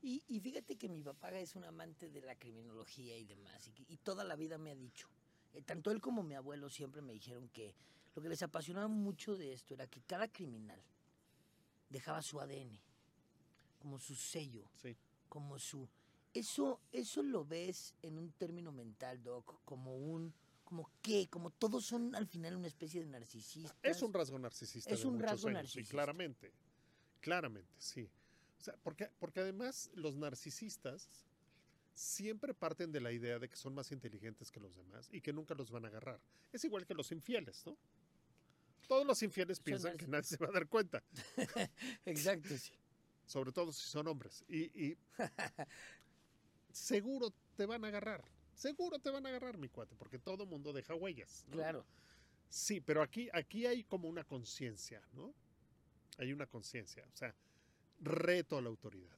Y, y fíjate que mi papá es un amante de la criminología y demás, y, y toda la vida me ha dicho, eh, tanto él como mi abuelo siempre me dijeron que lo que les apasionaba mucho de esto era que cada criminal dejaba su ADN, como su sello, Sí. como su... Eso, eso lo ves en un término mental, Doc, como un... ¿Como qué? Como todos son al final una especie de narcisistas. Es un rasgo narcisista. Es de un rasgo años, narcisista. Sí, claramente. Claramente, sí. O sea, porque, porque además los narcisistas siempre parten de la idea de que son más inteligentes que los demás y que nunca los van a agarrar. Es igual que los infieles, ¿no? Todos los infieles piensan que nadie se va a dar cuenta, Exacto, sí. sobre todo si son hombres. Y, y seguro te van a agarrar. Seguro te van a agarrar, mi cuate, porque todo mundo deja huellas. ¿no? Claro. Sí, pero aquí, aquí hay como una conciencia, ¿no? Hay una conciencia, o sea, reto a la autoridad.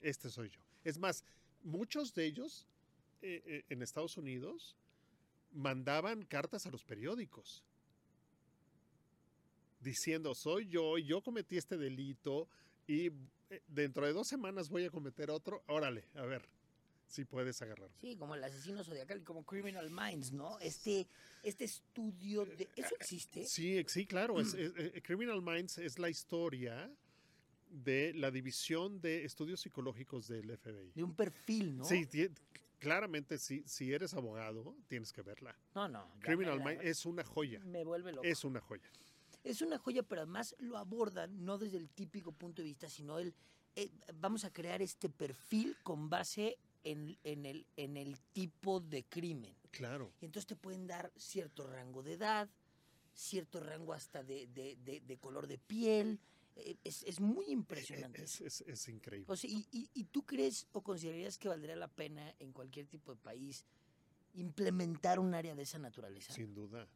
Este soy yo. Es más, muchos de ellos eh, eh, en Estados Unidos mandaban cartas a los periódicos diciendo, soy yo, y yo cometí este delito y eh, dentro de dos semanas voy a cometer otro. Órale, a ver si puedes agarrarme. Sí, como el asesino zodiacal, como Criminal Minds, ¿no? Este, este estudio de... ¿Eso existe? Sí, sí, claro. es- es- eh, Criminal Minds es la historia de la división de estudios psicológicos del FBI. De un perfil, ¿no? Sí, claramente, si, si eres abogado, tienes que verla. No, no. Criminal Minds es una joya. Me vuelve loco. Es una joya. Es una joya, pero además lo abordan no desde el típico punto de vista, sino el... eh, vamos a crear este perfil con base en, en el, en el tipo de crimen. Claro. Y entonces te pueden dar cierto rango de edad, cierto rango hasta de, de- de- de color de piel. Eh, Es, es muy impresionante. Es, es- es increíble. O sea, y, y- y tú crees o considerarías que valdría la pena en cualquier tipo de país implementar un área de esa naturaleza? Sin duda.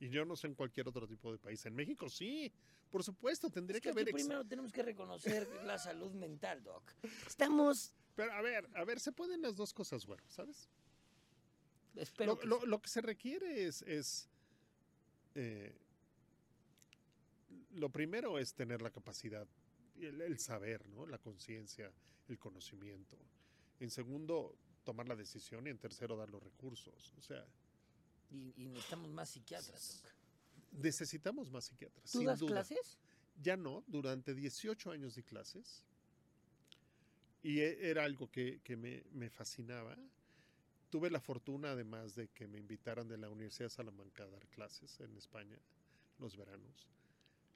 Y yo no sé en cualquier otro tipo de país. En México sí, por supuesto, tendría Es que, que haber... primero tenemos que reconocer la salud mental, Doc. Estamos, Pero a ver, a ver, se pueden las dos cosas, bueno, ¿sabes? espero lo, que lo- que se requiere es, es, eh, lo primero es tener la capacidad, el, el saber, ¿no? La conciencia, el conocimiento. En segundo, tomar la decisión y en tercero, dar los recursos. O sea, y, y necesitamos más psiquiatras, necesitamos más psiquiatras. ¿Tú sin das duda. clases? Ya no, durante 18 años di clases. Y e- era algo que, que me, me fascinaba. Tuve la fortuna, además, de que me invitaran de la Universidad de Salamanca a dar clases en España los veranos.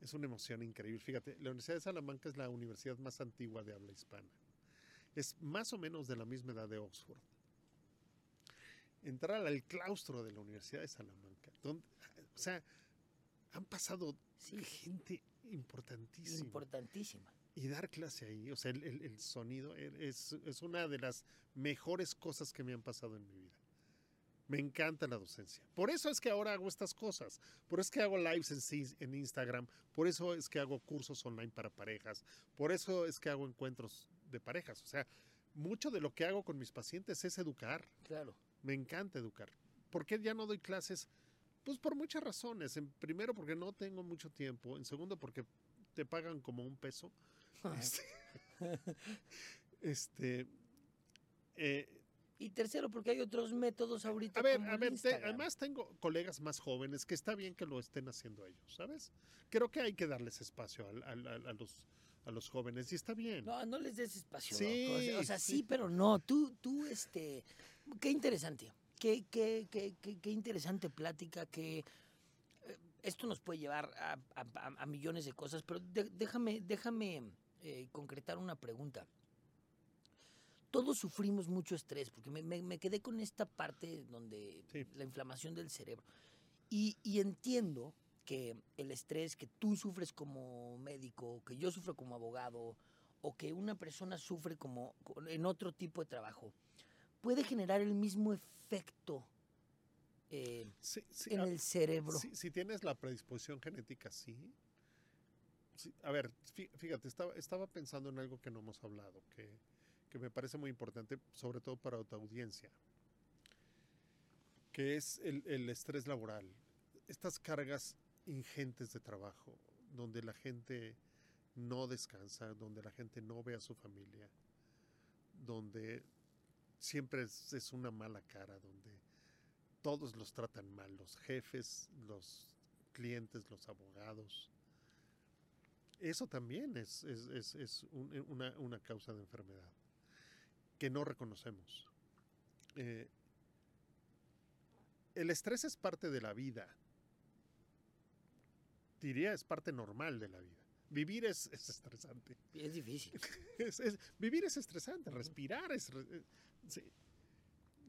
Es una emoción increíble. Fíjate, la Universidad de Salamanca es la universidad más antigua de habla hispana. Es más o menos de la misma edad de Oxford. Entrar al claustro de la Universidad de Salamanca, donde, o sea, han pasado Sí, gente importantísima. importantísima. y dar clase ahí, o sea, el, el- el sonido e- es, es una de las mejores cosas que me han pasado en mi vida. Me encanta la docencia. Por eso es que ahora hago estas cosas. Por eso es que hago lives en, en Instagram. Por eso es que hago cursos online para parejas. Por eso es que hago encuentros de parejas. O sea, mucho de lo que hago con mis pacientes es educar. Claro. Me encanta educar. ¿Por qué ya no doy clases? Pues por muchas razones. En primero, porque no tengo mucho tiempo. En segundo, porque te pagan como un peso. Este, este, eh, Y tercero, porque hay otros métodos ahorita. a ver, como a ver, te- además tengo colegas más jóvenes que está bien que lo estén haciendo ellos, ¿sabes? Creo que hay que darles espacio a, los, a los jóvenes y está bien. No, no les des espacio. O sea, sí, sí. pero no. Tú, tú, este. Qué interesante. Qué, qué, qué, qué, interesante plática. Que eh, esto nos puede llevar a, a- a- millones de cosas, pero de- déjame, déjame eh, concretar una pregunta. todos sufrimos mucho estrés, porque me, me- me quedé con esta parte donde Sí. la inflamación del cerebro. Y, y entiendo que el estrés que tú sufres como médico, que yo sufro como abogado, o que una persona sufre como en otro tipo de trabajo, puede generar el mismo efecto eh, Sí, sí, en a- el cerebro. Si, si tienes la predisposición genética, sí. Sí, A ver, fí- fíjate, estaba, estaba pensando en algo que no hemos hablado, que, que me parece muy importante, sobre todo para tu audiencia, que es el, el estrés laboral. Estas cargas ingentes de trabajo, donde la gente no descansa, donde la gente no ve a su familia, donde siempre es, es una mala cara, donde todos los tratan mal, los jefes, los clientes, los abogados. Eso también es, es- es- un- eh, una, una causa de enfermedad que no reconocemos. Eh, el estrés es parte de la vida. Diría, es parte normal de la vida. Vivir es, es estresante. Es difícil. Es- es- vivir es estresante, respirar es... sí,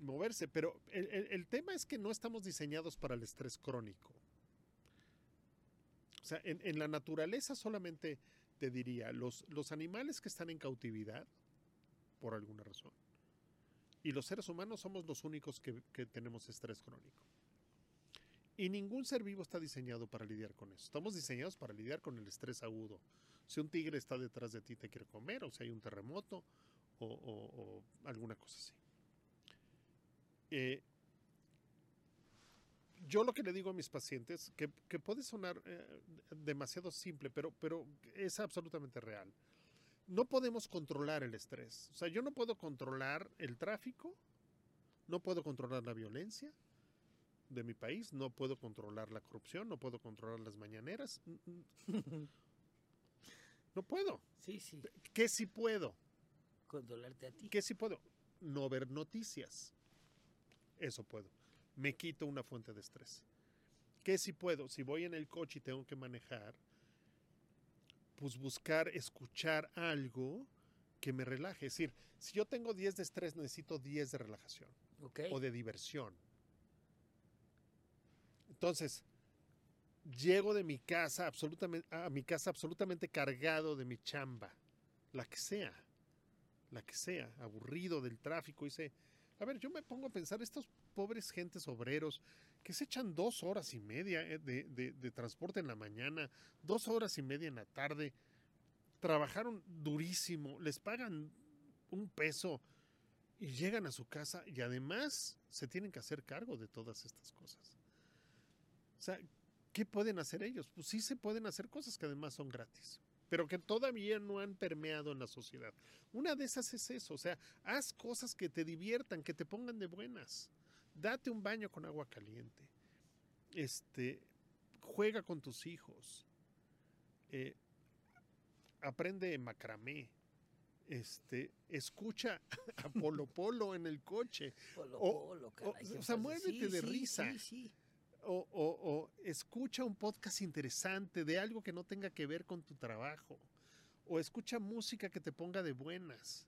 moverse, pero el, el- tema es que no estamos diseñados para el estrés crónico. O sea, en, en la naturaleza solamente te diría, los, los animales que están en cautividad, por alguna razón, y los seres humanos somos los únicos que, que tenemos estrés crónico. Y ningún ser vivo está diseñado para lidiar con eso. Estamos diseñados para lidiar con el estrés agudo. Si un tigre está detrás de ti te quiere comer, o si hay un terremoto, o, o- o alguna cosa así. Eh, yo lo que le digo a mis pacientes, que, que puede sonar eh, demasiado simple, pero, pero es absolutamente real. No podemos controlar el estrés. O sea, yo no puedo controlar el tráfico, no puedo controlar la violencia de mi país, no puedo controlar la corrupción, no puedo controlar las mañaneras. No puedo. sí, sí. ¿Qué sí puedo? Controlarte a ti. ¿Qué sí puedo? No ver noticias. Eso puedo. Me quito una fuente de estrés. ¿Qué sí puedo? Si voy en el coche y tengo que manejar, pues buscar, escuchar algo que me relaje. Es decir, si yo tengo 10 de estrés, necesito 10 de relajación o de diversión. Entonces, llego de mi casa absolutamente a mi casa absolutamente cargado de mi chamba, la que sea, la que sea, aburrido del tráfico, y sé, a ver, yo me pongo a pensar estos pobres gentes obreros que se echan dos horas y media eh, de, de- de transporte en la mañana, dos horas y media en la tarde, trabajaron durísimo, les pagan un peso y llegan a su casa y además se tienen que hacer cargo de todas estas cosas. O sea, ¿qué pueden hacer ellos? Pues sí se pueden hacer cosas que además son gratis, pero que todavía no han permeado en la sociedad. Una de esas es eso, o sea, haz cosas que te diviertan, que te pongan de buenas. Date un baño con agua caliente. Este, juega con tus hijos. Eh, aprende macramé. Este, escucha a Polo Polo en el coche. Polo, o- polo, o- caray, qué o sea, muévete de risa. Sí, sí. O, o- o escucha un podcast interesante de algo que no tenga que ver con tu trabajo. O escucha música que te ponga de buenas.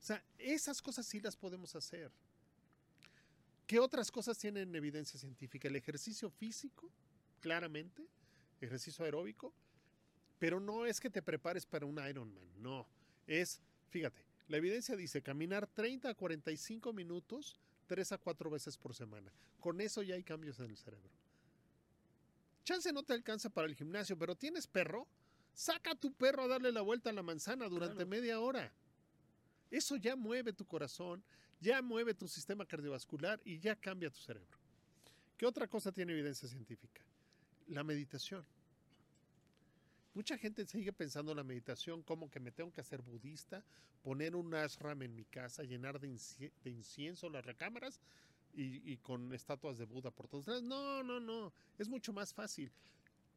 O sea, esas cosas sí las podemos hacer. ¿Qué otras cosas tienen evidencia científica? El ejercicio físico, claramente, ejercicio aeróbico, pero no es que te prepares para un Ironman, no. Es, fíjate, la evidencia dice caminar 30 a 45 minutos tres a cuatro veces por semana. Con eso ya hay cambios en el cerebro. Chance no te alcanza para el gimnasio, pero tienes perro, saca a tu perro a darle la vuelta a la manzana durante Claro. media hora. Eso ya mueve tu corazón, ya mueve tu sistema cardiovascular y ya cambia tu cerebro. ¿Qué otra cosa tiene evidencia científica? La meditación. Mucha gente sigue pensando en la meditación como que me tengo que hacer budista, poner un ashram en mi casa, llenar de, inci- de incienso las recámaras y, y con estatuas de Buda por todos lados. No, no, no. Es mucho más fácil.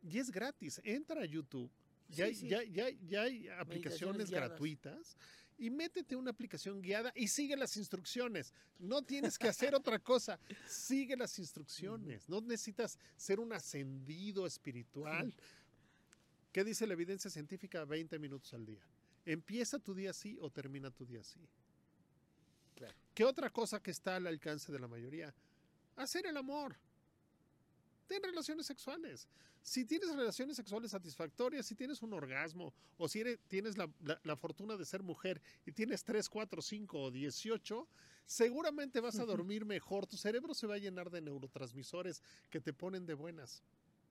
Y es gratis. Entra a YouTube. Ya, Sí, hay- sí. ya, ya, ya hay aplicaciones gratuitas y métete una aplicación guiada y sigue las instrucciones. No tienes que hacer otra cosa. Sigue las instrucciones. No necesitas ser un ascendido espiritual. ¿Qué dice la evidencia científica? 20 minutos al día. Empieza tu día así o termina tu día así. ¿Qué otra cosa que está al alcance de la mayoría? Hacer el amor. Ten relaciones sexuales. Si tienes relaciones sexuales satisfactorias, si tienes un orgasmo, o si eres- tienes la, la- la fortuna de ser mujer y tienes 3, 4, 5 o 18, seguramente vas a dormir mejor. Tu cerebro se va a llenar de neurotransmisores que te ponen de buenas.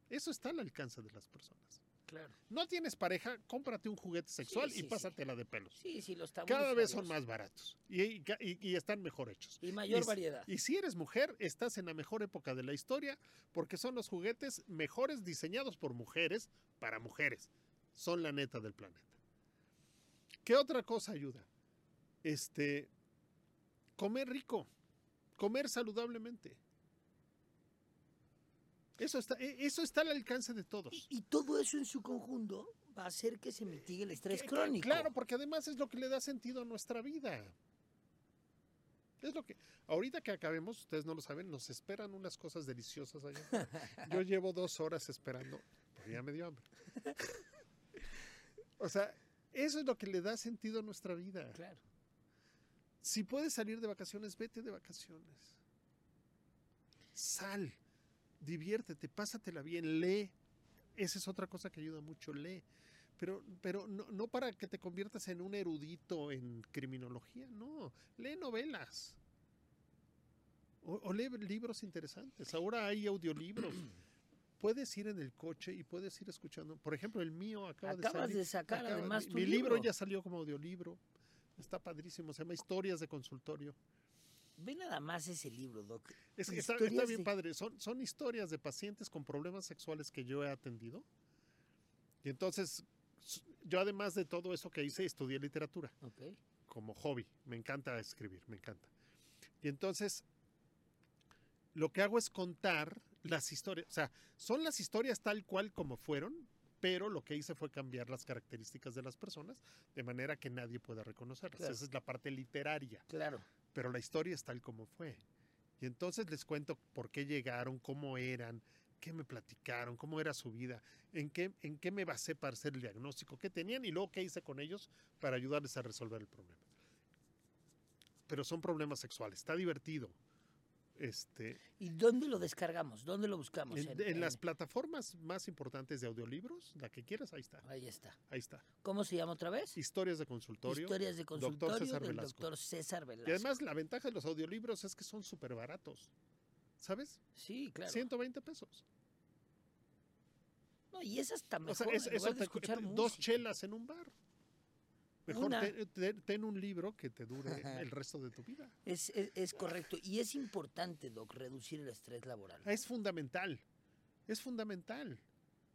Eso está al alcance de las personas. Claro. No tienes pareja, cómprate un juguete sexual sí, y sí. pásatela de pelos. Sí, sí, los tabúes. Cada vez son más baratos y, y- y- y están mejor hechos. Y mayor Y variedad. Y si eres mujer, estás en la mejor época de la historia porque son los juguetes mejores diseñados por mujeres para mujeres. Son la neta del planeta. ¿Qué otra cosa ayuda? Este, comer rico, comer saludablemente. Eso está, e- eso está al alcance de todos. Y, y todo eso en su conjunto va a hacer que se mitigue el estrés Que- crónico. Claro, porque además es lo que le da sentido a nuestra vida. Es lo que. Ahorita que acabemos, ustedes no lo saben, nos esperan unas cosas deliciosas allá. Yo llevo dos horas esperando, ya me dio hambre. O sea, eso es lo que le da sentido a nuestra vida. Claro. Si puedes salir de vacaciones, vete de vacaciones. Sal, diviértete, pásatela bien, lee. Esa es otra cosa que ayuda mucho, lee. Pero, pero no, no para que te conviertas en un erudito en criminología, no. Lee novelas. O, o lee libros interesantes. Ahora hay audiolibros. Puedes ir en el coche y puedes ir escuchando. Por ejemplo, el mío acaba de Acabas salir. de sacar acaba- además mi, tu mi libro libro. ya salió como audiolibro. Está padrísimo. Se llama Historias de Consultorio. Ve nada más ese libro, Doc. Es que está, está bien de- padre. Son, son historias de pacientes con problemas sexuales que yo he atendido. Y entonces, yo además de todo eso que hice, estudié literatura Ok. como hobby. Me encanta escribir, me encanta. Y entonces, lo que hago es contar las historias. O sea, son las historias tal cual como fueron, pero lo que hice fue cambiar las características de las personas de manera que nadie pueda reconocerlas. Claro. Esa es la parte literaria Claro. Pero la historia es tal como fue. Y entonces les cuento por qué llegaron, cómo eran, qué me platicaron, cómo era su vida, en qué, en qué me basé para hacer el diagnóstico, qué tenían y luego qué hice con ellos para ayudarles a resolver el problema. Pero son problemas sexuales, está divertido. Este, ¿Y dónde lo descargamos? ¿Dónde lo buscamos? en, en las plataformas más importantes de audiolibros, la que quieras, ahí está, Ahí está. ahí está. ¿Cómo se llama otra vez? Historias de consultorio. Historias de Doctor consultorio César del Velasco. doctor César Velasco. Y además la ventaja de los audiolibros es que son súper baratos. ¿Sabes? sí, claro. 120 pesos. No, y es hasta mejor. O sea, es- eso te- escuchar te- dos chelas en un bar. Mejor Una. te- te- ten un libro que te dure el resto de tu vida. Es, es- es correcto. Y es importante, Doc, reducir el estrés laboral. Es fundamental. Es fundamental.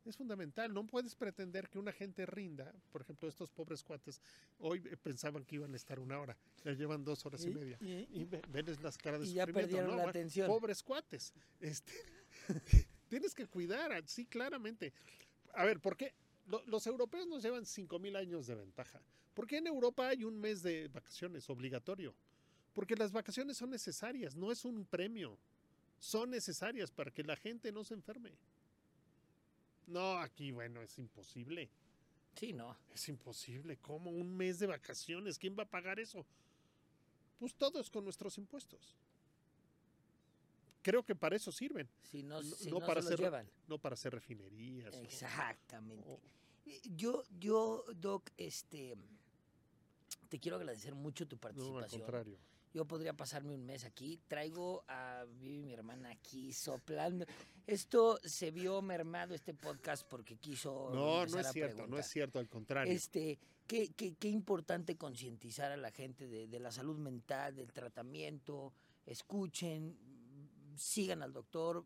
Es fundamental. No puedes pretender que una gente rinda. Por ejemplo, estos pobres cuates hoy pensaban que iban a estar una hora. Ya llevan dos horas y ¿Y- media. y- Y ve- veles las caras de Y ya perdieron ¿no? la atención. Pobres cuates. Este, tienes que cuidar, sí, claramente. A ver, ¿por qué? Lo- los europeos nos llevan 5.000 años de ventaja. ¿Por qué en Europa hay un mes de vacaciones obligatorio? Porque las vacaciones son necesarias, no es un premio. Son necesarias para que la gente no se enferme. No, aquí, bueno, es imposible. Sí, no. Es imposible. ¿Cómo un mes de vacaciones? ¿Quién va a pagar eso? Pues todos con nuestros impuestos. Creo que para eso sirven, Si no, No- si no no para se hacer- llevan. no para hacer refinerías. Exactamente. o- Yo, yo, Doc, este, te quiero agradecer mucho tu no, al participación. contrario. Yo podría pasarme un mes aquí. Traigo a Vivi, mi hermana, aquí soplando. Esto se vio mermado este podcast porque quiso. No, no es a cierto, no es cierto, al contrario. Este, qué, qué, qué importante concientizar a la gente de, de la salud mental, del tratamiento. Escuchen, sigan al doctor,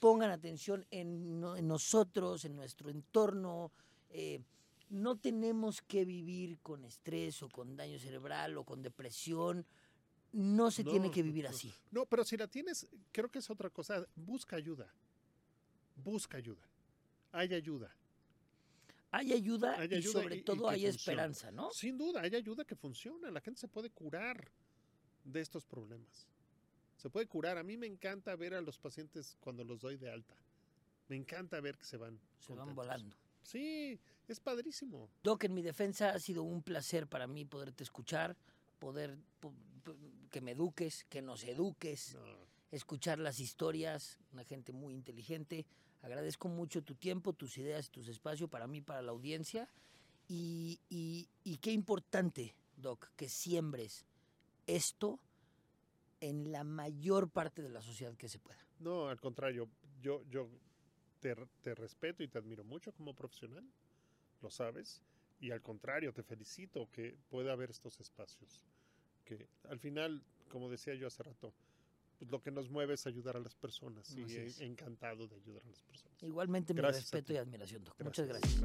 pongan atención en, en nosotros, en nuestro entorno. eh, no tenemos que vivir con estrés o con daño cerebral o con depresión. No se tiene que vivir así. No, pero si la tienes, creo que es otra cosa. Busca ayuda. Busca ayuda. Hay ayuda. Hay ayuda Hay y ayuda sobre y- y todo hay funciona. esperanza, ¿no? Sin duda, hay ayuda que funciona. La gente se puede curar de estos problemas. Se puede curar. A mí me encanta ver a los pacientes cuando los doy de alta. Me encanta ver que se van. Se van volando. Sí, es padrísimo. Doc, en mi defensa ha sido un placer para mí poderte escuchar. poder que me eduques, que nos eduques, No, escuchar las historias, una gente muy inteligente. Agradezco mucho tu tiempo, tus ideas, tus espacios para mí, para la audiencia. Y, y- y qué importante, Doc, que siembres esto en la mayor parte de la sociedad que se pueda. no, al contrario, yo, yo te, respeto y te admiro mucho como profesional, lo sabes, y al contrario, te felicito que pueda haber estos espacios, que al final, como decía yo hace rato, pues lo que nos mueve es ayudar a las personas y Así es. encantado de ayudar a las personas. Igualmente mi Gracias a respeto y admiración, Doc. Muchas gracias.